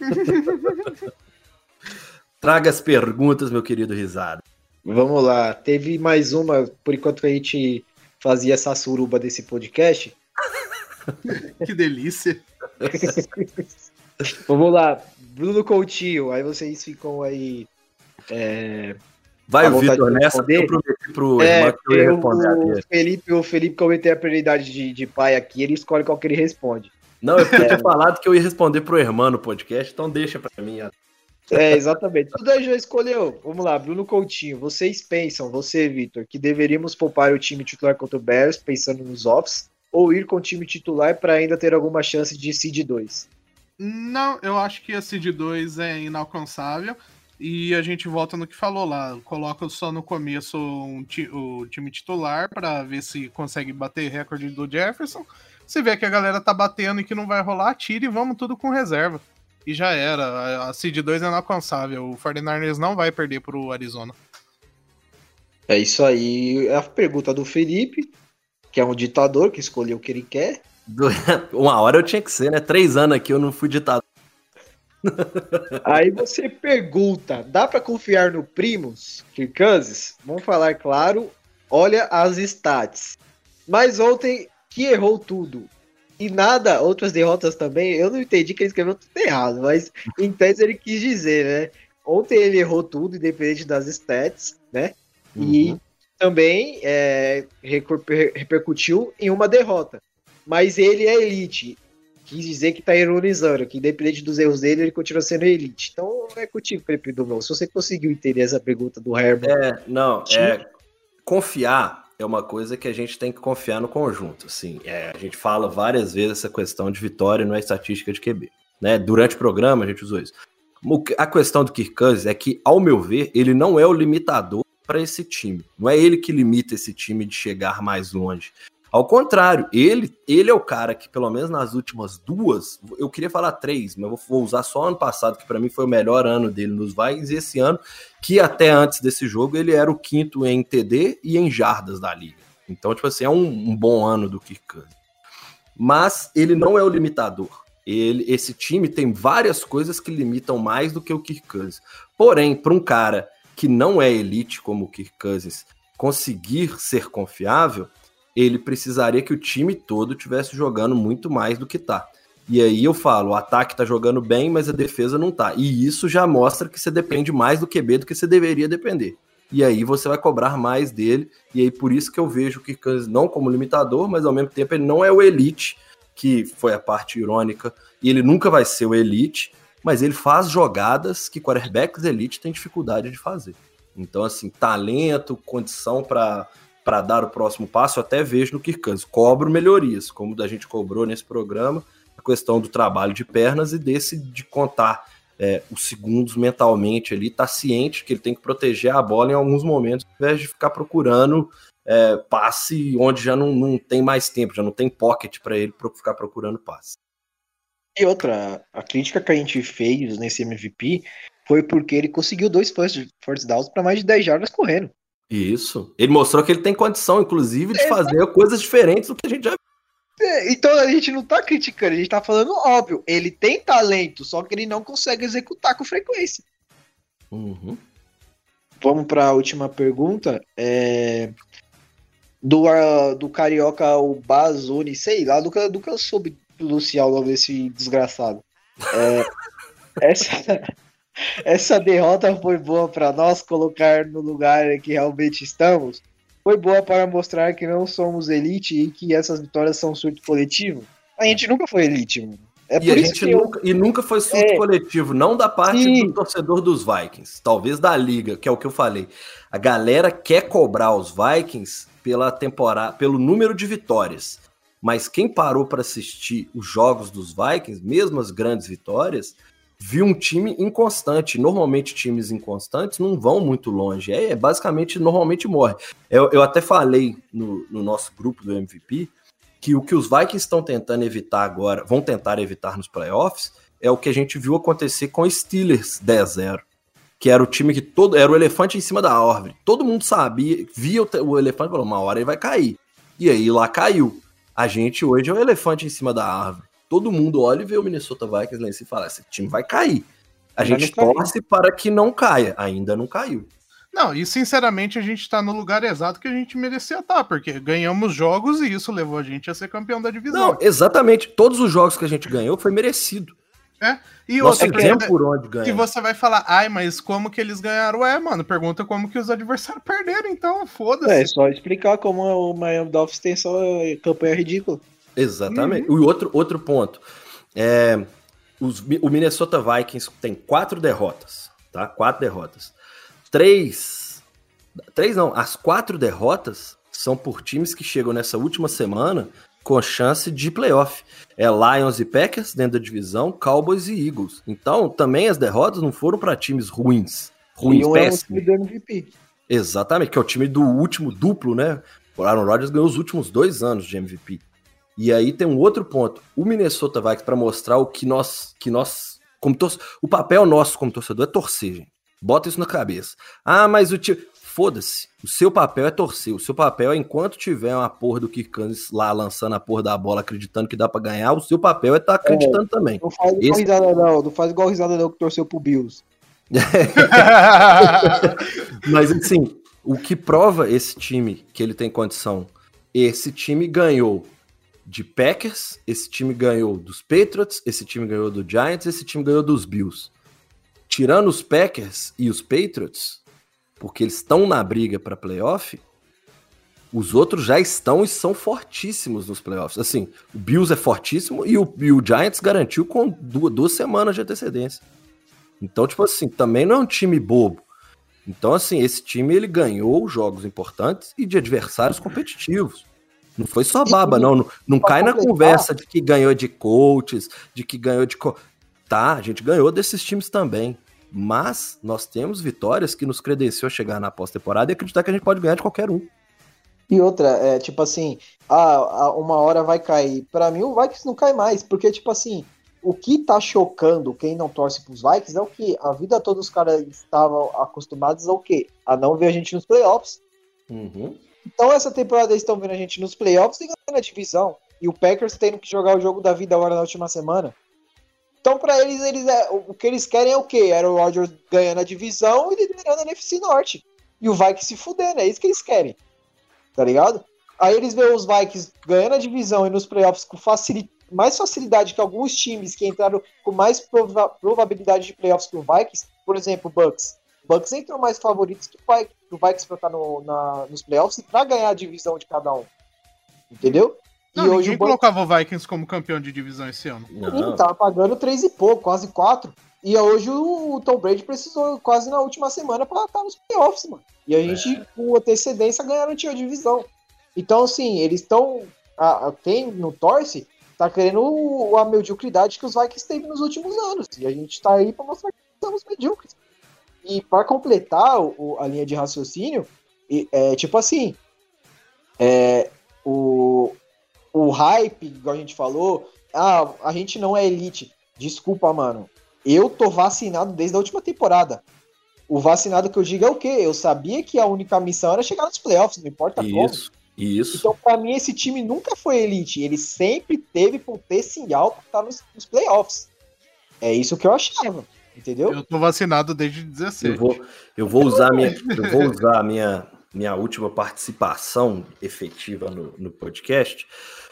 [LAUGHS] Traga as perguntas, meu querido Risada. Vamos lá. Teve mais uma, por enquanto que a gente fazia essa suruba desse podcast. [LAUGHS] Que delícia. [LAUGHS] Vamos lá. Bruno Coutinho, aí vocês ficam aí. É, Vai o Vitor nessa, eu prometi pro é, irmão que eu ia responder o. Felipe, o Felipe, como ele tem a prioridade de, de pai aqui, ele escolhe qual que ele responde. Não, eu tinha falado que eu ia responder pro irmão no podcast, então deixa pra mim. É, exatamente. Tudo aí já escolheu. Vamos lá, Bruno Coutinho. Vocês pensam, você, Vitor, que deveríamos poupar o time titular contra o Bears, pensando nos offs, ou ir com o time titular para ainda ter alguma chance de seed 2? Não, eu acho que a Seed 2 é inalcançável. E a gente volta no que falou lá. Coloca só no começo um ti- o time titular para ver se consegue bater recorde do Jefferson. Se vê que a galera tá batendo e que não vai rolar, tira e vamos tudo com reserva. E já era. A- Seed 2 é inalcançável. O 49ers não vai perder pro Arizona. É isso aí. É a pergunta do Felipe, que é um ditador que escolheu o que ele quer. [LAUGHS] Uma hora eu tinha que ser, né? Três anos aqui eu não fui ditado. [LAUGHS] Aí você pergunta: dá para confiar no Primos, Kirk Vamos falar claro. Olha as stats. Mas ontem que errou tudo. E nada, outras derrotas também. Eu não entendi que ele escreveu tudo errado, mas em tese ele quis dizer, né? Ontem ele errou tudo, independente das stats, né? E Uhum. também é, reper- repercutiu em uma derrota. Mas ele é elite. Quis dizer que tá ironizando, que independente dos erros dele, ele continua sendo elite. Então é contigo, Felipe Dumont. Se você conseguiu entender essa pergunta do Herman. É, não, é. Confiar é uma coisa que a gente tem que confiar no conjunto. Assim, é, a gente fala várias vezes essa questão de vitória não é estatística de QB. Né? Durante o programa a gente usou isso. A questão do Kirk Cousins é que, ao meu ver, ele não é o limitador para esse time. Não é ele que limita esse time de chegar mais longe. Ao contrário, ele, ele é o cara que, pelo menos nas últimas duas, eu queria falar três, mas vou- vou usar só ano passado, que para mim foi o melhor ano dele nos Vikings, e esse ano, que até antes desse jogo ele era o quinto em TD e em jardas da liga. Então, tipo assim, é um, um bom ano do Kirk Cousins. Mas ele não é o limitador. Ele, esse time tem várias coisas que limitam mais do que o Kirk Cousins. Porém, para um cara que não é elite como o Kirk Cousins conseguir ser confiável, ele precisaria que o time todo tivesse jogando muito mais do que tá. E aí eu falo, o ataque tá jogando bem, mas a defesa não tá. E isso já mostra que você depende mais do QB do que você deveria depender. E aí você vai cobrar mais dele. E aí por isso que eu vejo o não como limitador, mas ao mesmo tempo ele não é o elite, que foi a parte irônica, e ele nunca vai ser o elite, mas ele faz jogadas que quarterbacks elite têm dificuldade de fazer. Então, assim, talento, condição para para dar o próximo passo, até vejo no Kirk Cousins. Cobro melhorias, como a gente cobrou nesse programa, a questão do trabalho de pernas e desse de contar é, os segundos mentalmente ali, tá ciente que ele tem que proteger a bola em alguns momentos, ao invés de ficar procurando é, passe onde já não, não tem mais tempo, já não tem pocket para ele ficar procurando passe. E outra, a crítica que a gente fez nesse MVP foi porque ele conseguiu dois first, first downs para mais de 10 jardas correndo. Isso. Ele mostrou que ele tem condição, inclusive, de fazer coisas diferentes do que a gente já é, então a gente não tá criticando, a gente tá falando óbvio. Ele tem talento, só que ele não consegue executar com frequência. Uhum. Vamos para a última pergunta. É... Do, uh, do Carioca, o Bazoni, sei lá, do que, do que eu soube pronunciar o nome desse desgraçado. É... [LAUGHS] essa, essa derrota foi boa para nós colocar no lugar que realmente estamos foi boa para mostrar que não somos elite e que essas vitórias são surto coletivo. A gente nunca foi elite, mano. É e, a gente nunca, eu... e nunca foi surto é. coletivo, não da parte Sim. do torcedor dos Vikings, talvez da liga, que é o que eu falei. A galera quer cobrar os Vikings pela temporada, pelo número de vitórias. Mas quem parou para assistir os jogos dos Vikings, mesmo as grandes vitórias, viu um time inconstante. Normalmente, times inconstantes não vão muito longe. É, é basicamente, normalmente morre. Eu, eu até falei no, no, nosso grupo do MVP que o que os Vikings estão tentando evitar agora, vão tentar evitar nos playoffs, é o que a gente viu acontecer com Steelers 10-0. Que era o time que todo. Era o elefante em cima da árvore. Todo mundo sabia, via o, o elefante e falou: uma hora ele vai cair. E aí lá caiu. A gente hoje é o elefante em cima da árvore todo mundo olha e vê o Minnesota Vikings lá e fala: esse time vai cair. A Mas gente torce para que não caia. Ainda não caiu. Não, e sinceramente a gente está no lugar exato que a gente merecia estar, tá, porque ganhamos jogos e isso levou a gente a ser campeão da divisão. Não, exatamente. Todos os jogos que a gente ganhou foi merecido. É. E outra, fizemos por onde ganhar. E você vai falar, ai, mas como que eles ganharam? É, mano, pergunta como que os adversários perderam, então, foda-se. É, só explicar como o Miami Dolphins tem essa campanha ridícula. Exatamente. Uhum. E outro, outro ponto. É, os, o Minnesota Vikings tem quatro derrotas, tá? Quatro derrotas. Três. Três não, as quatro derrotas são por times que chegam nessa última semana com chance de playoff. É Lions e Packers dentro da divisão, Cowboys e Eagles. Então, também as derrotas não foram para times ruins. Ruins, e é o time do MVP. Exatamente, que é o time do último duplo, né? O Aaron Rodgers ganhou os últimos dois anos de MVP. E aí tem um outro ponto. O Minnesota Vikings para mostrar o que nós, que nós, como tor o papel nosso como torcedor é torcer, gente. Bota isso na cabeça. Ah, mas o time, foda-se. O seu papel é torcer. O seu papel é enquanto tiver uma porra do Kirk Cousins lá lançando a porra da bola, acreditando que dá para ganhar, o seu papel é estar tá acreditando é, também. Não faz igual risada não, não faz igual risada não que torceu pro Bills. [LAUGHS] mas assim, o que prova esse time que ele tem condição? Esse time ganhou de Packers, esse time ganhou dos Patriots, esse time ganhou do Giants, esse time ganhou dos Bills. Tirando os Packers e os Patriots, porque eles estão na briga para playoff, os outros já estão e são fortíssimos nos playoffs. Assim, o Bills é fortíssimo e o, e o Giants garantiu com duas, duas semanas de antecedência. Então, tipo assim, também não é um time bobo. Então, assim, esse time ele ganhou jogos importantes e de adversários competitivos. Não foi só baba, não. Não, não cai na conversa de que ganhou de coaches, de que ganhou de. Co... Tá, a gente ganhou desses times também. Mas nós temos vitórias que nos credenciou a chegar na pós-temporada e acreditar que a gente pode ganhar de qualquer um. E outra, é tipo assim, ah, uma hora vai cair. Para mim, o Vikings não cai mais, porque, tipo assim, o que tá chocando quem não torce pros Vikings é o que a vida toda os caras estavam acostumados ao quê? A não ver a gente nos playoffs. Uhum. Então, essa temporada eles estão vendo a gente nos playoffs e ganhando a divisão. E o Packers tendo que jogar o jogo da vida agora na última semana. Então, para eles, eles é, o que eles querem é o quê? Era o Rodgers ganhando a divisão e liderando a NFC Norte. E o Vikings se fudendo, é isso que eles querem. Tá ligado? Aí eles veem os Vikings ganhando a divisão e nos playoffs com mais facilidade que alguns times que entraram com mais prova probabilidade de playoffs que o Vikings. Por exemplo, o Bucks. O Bucks entrou mais favoritos que o Vikings, o Vikings pra estar no, na, nos playoffs e pra ganhar a divisão de cada um. Entendeu? Não, e hoje ninguém o Bucks colocava o Vikings como campeão de divisão esse ano. Não, tava pagando três e pouco, quase quatro. E hoje o Tom Brady precisou quase na última semana para estar nos playoffs, mano. E a gente, com antecedência, garantiu a divisão. Então, assim, eles estão. Quem não torce, tá querendo o- a mediocridade que os Vikings teve nos últimos anos. E a gente tá aí para mostrar que somos medíocres. E para completar o- a linha de raciocínio, é tipo assim: é, o, o hype, igual a gente falou, ah, a gente não é elite. Desculpa, mano. Eu tô vacinado desde a última temporada. O vacinado que eu digo é o quê? Eu sabia que a única missão era chegar nos playoffs, não importa como. Isso, isso. Então, pra mim, esse time nunca foi elite. Ele sempre teve potencial pra estar nos, nos playoffs. É isso que eu achava, entendeu? Eu tô vacinado desde 16. Eu vou, eu vou usar a minha, eu vou usar a minha, minha última participação efetiva no, no podcast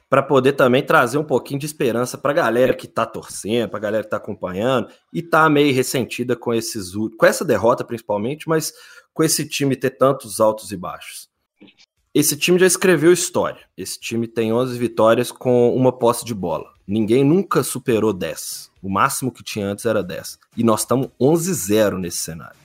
para poder também trazer um pouquinho de esperança para a galera que tá torcendo, para a galera que tá acompanhando e tá meio ressentida com esses com essa derrota principalmente, mas com esse time ter tantos altos e baixos. Esse time já escreveu história. Esse time tem 11 vitórias com uma posse de bola. Ninguém nunca superou 10. O máximo que tinha antes era 10. E nós estamos 11-0 nesse cenário.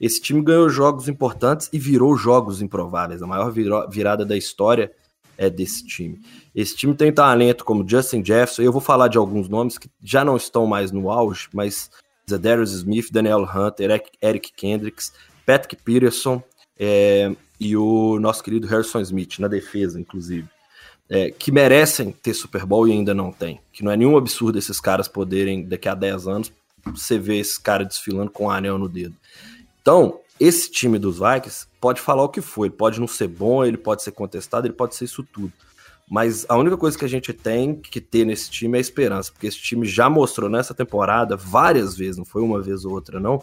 Esse time ganhou jogos importantes e virou jogos improváveis. A maior virada da história é desse time. Esse time tem talento como Justin Jefferson. Eu vou falar de alguns nomes que já não estão mais no auge, mas Zadarius Smith, Daniel Hunter, Eric, Eric Kendricks, Patrick Peterson é, e o nosso querido Harrison Smith, na defesa, inclusive. É, que merecem ter Super Bowl e ainda não tem. Que não é nenhum absurdo esses caras poderem, daqui a 10 anos, você ver esse cara desfilando com um anel no dedo. Então, esse time dos Vikings pode falar o que for, ele pode não ser bom, ele pode ser contestado, ele pode ser isso tudo. Mas a única coisa que a gente tem que ter nesse time é esperança, porque esse time já mostrou nessa temporada várias vezes, não foi uma vez ou outra, não,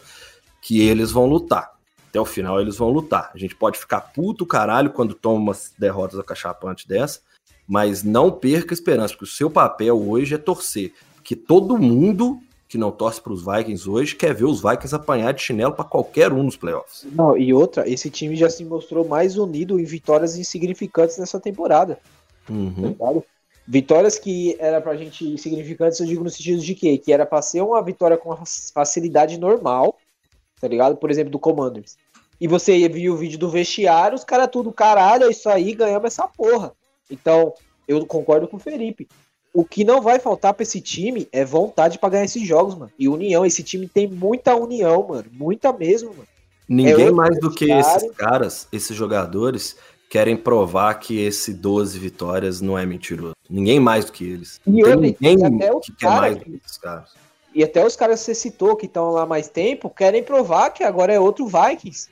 que eles vão lutar. Até o final eles vão lutar. A gente pode ficar puto caralho quando toma umas derrotas acachapantes dessa, mas não perca a esperança, porque o seu papel hoje é torcer. Porque todo mundo que não torce para os Vikings hoje quer ver os Vikings apanhar de chinelo para qualquer um nos playoffs. Não, e outra, esse time já se mostrou mais unido em vitórias insignificantes nessa temporada. Uhum. tá? Vitórias que era pra gente insignificantes, eu digo no sentido de quê? Que era pra ser uma vitória com facilidade normal, tá ligado? Por exemplo, do Commanders. E você viu o vídeo do vestiário, os caras tudo, caralho, é isso aí, ganhamos essa porra. Então, eu concordo com o Felipe. O que não vai faltar pra esse time é vontade pra ganhar esses jogos, mano. E união, esse time tem muita união, mano. Muita mesmo, mano. Ninguém outro mais do que esses caras, esses jogadores, querem provar que esse 12 vitórias não é mentiroso. Ninguém mais do que eles. E Não tem outra, ninguém e até que quer mais do que- que esses caras. E até os caras que você citou que estão lá mais tempo querem provar que agora é outro Vikings.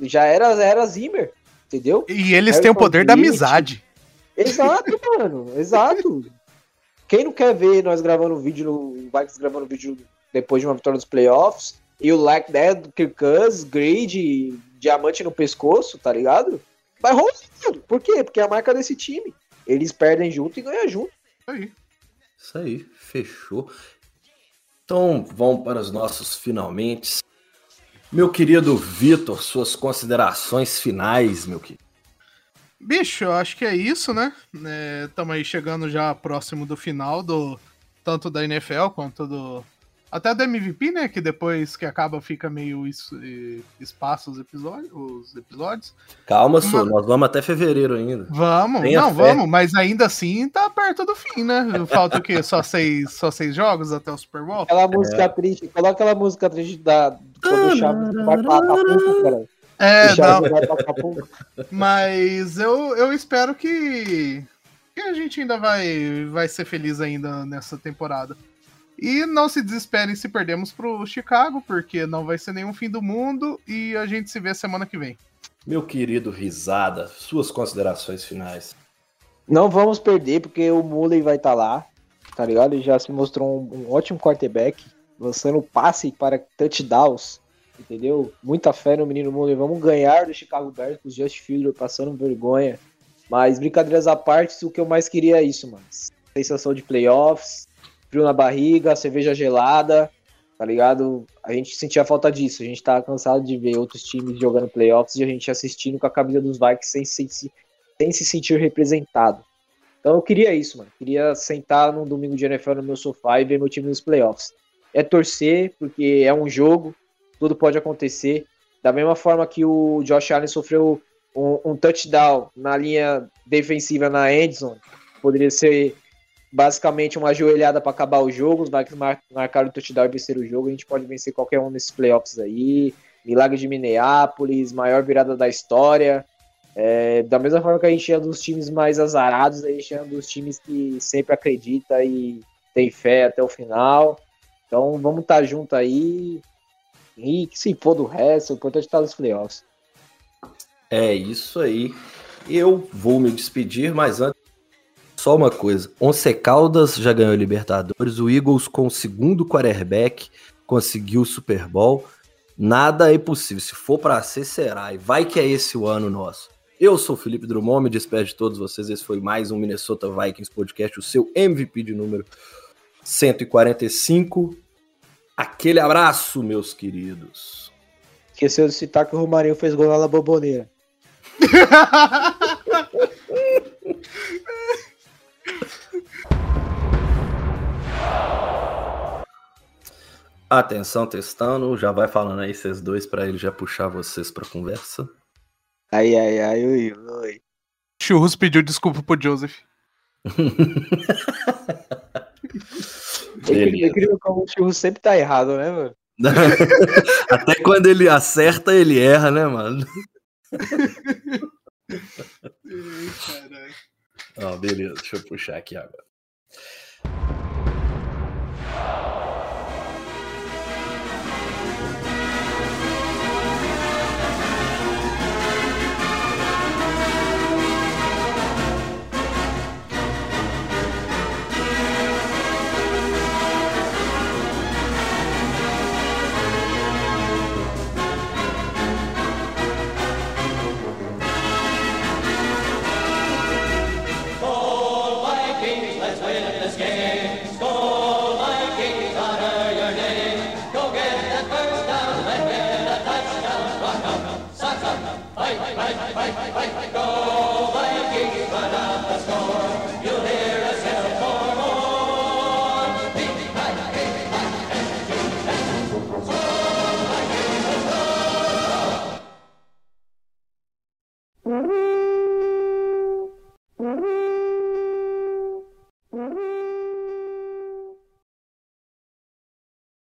Já era, era Zimmer, entendeu? E eles Harrison têm o poder da amizade. Exato, [LAUGHS] mano, exato. Quem não quer ver nós gravando vídeo, no Vikings gravando vídeo depois de uma vitória dos playoffs, e o Like That, Kirk Cousins, Grid, diamante no pescoço, tá ligado? Vai rolar, mano. Por quê? Porque é a marca desse time. Eles perdem junto e ganham junto. Aí. Isso aí, fechou. Então, vamos para os nossos finalmente. Meu querido Vitor, suas considerações finais, meu querido. Bicho, eu acho que é isso, né? Estamos aí chegando já próximo do final do tanto da NFL quanto do até do MVP, né? Que depois que acaba fica meio es- eh, espaço os episódios, os episódios. Calma, Sô, Mano. nós vamos até fevereiro ainda. Vamos, Tenha não, fé. vamos, mas ainda assim tá perto do fim, né? Falta o quê? Só seis, só seis jogos até o Super Bowl? Aquela música triste, coloca aquela música triste da quando o Chaves vai pra cara. É, vai pra Acapulco. Mas eu, eu espero que, que a gente ainda vai, vai ser feliz ainda nessa temporada. E não se desesperem se perdemos pro Chicago, porque não vai ser nenhum fim do mundo e a gente se vê semana que vem. Meu querido Risada, suas considerações finais. Não vamos perder, porque o Mullen vai estar lá, tá ligado? Ele já se mostrou um, um ótimo quarterback, lançando passe para touchdowns, entendeu? Muita fé no menino Mullen. Vamos ganhar do Chicago Bears com o Just Fielder passando vergonha. Mas brincadeiras à parte, o que eu mais queria é isso, mano. Sensação de playoffs, frio na barriga, cerveja gelada, tá ligado? A gente sentia falta disso. A gente tá cansado de ver outros times jogando playoffs e a gente assistindo com a camisa dos Vikings sem, sem, sem se sentir representado. Então eu queria isso, mano. Queria sentar num domingo de NFL no meu sofá e ver meu time nos playoffs. É torcer, porque é um jogo, tudo pode acontecer. Da mesma forma que o Josh Allen sofreu um, um touchdown na linha defensiva na endzone, poderia ser basicamente uma ajoelhada para acabar o jogo. Os Vikings mar marcaram o touchdown e venceram o jogo. A gente pode vencer qualquer um nesses playoffs aí. Milagre de Minneapolis, maior virada da história. É, da mesma forma que a gente é dos times mais azarados, a gente é um dos times que sempre acredita e tem fé até o final. Então vamos estar tá junto aí. E se for do resto, o importante é estar nos playoffs. É isso aí. Eu vou me despedir, mas antes, só uma coisa. Once Caldas já ganhou Libertadores, o Eagles com o segundo quarterback conseguiu o Super Bowl. Nada é impossível. Se for para ser, será. E vai que é esse o ano nosso. Eu sou o Felipe Drummond, me despeço de todos vocês. Esse foi mais um Minnesota Vikings Podcast, o seu MVP de número 145. Aquele abraço, meus queridos. Esqueceu de citar que o Romarinho fez gol na boboneira. [LAUGHS] Atenção, testando. Já vai falando aí, vocês dois, para ele já puxar vocês para conversa. Ai, ai, ai, ui, ui. Churros pediu desculpa pro Joseph. [LAUGHS] é incrível como o Churros sempre tá errado, né, mano? [LAUGHS] Até quando ele acerta, ele erra, né, mano? [LAUGHS] Ó, oh, beleza, deixa eu puxar aqui agora.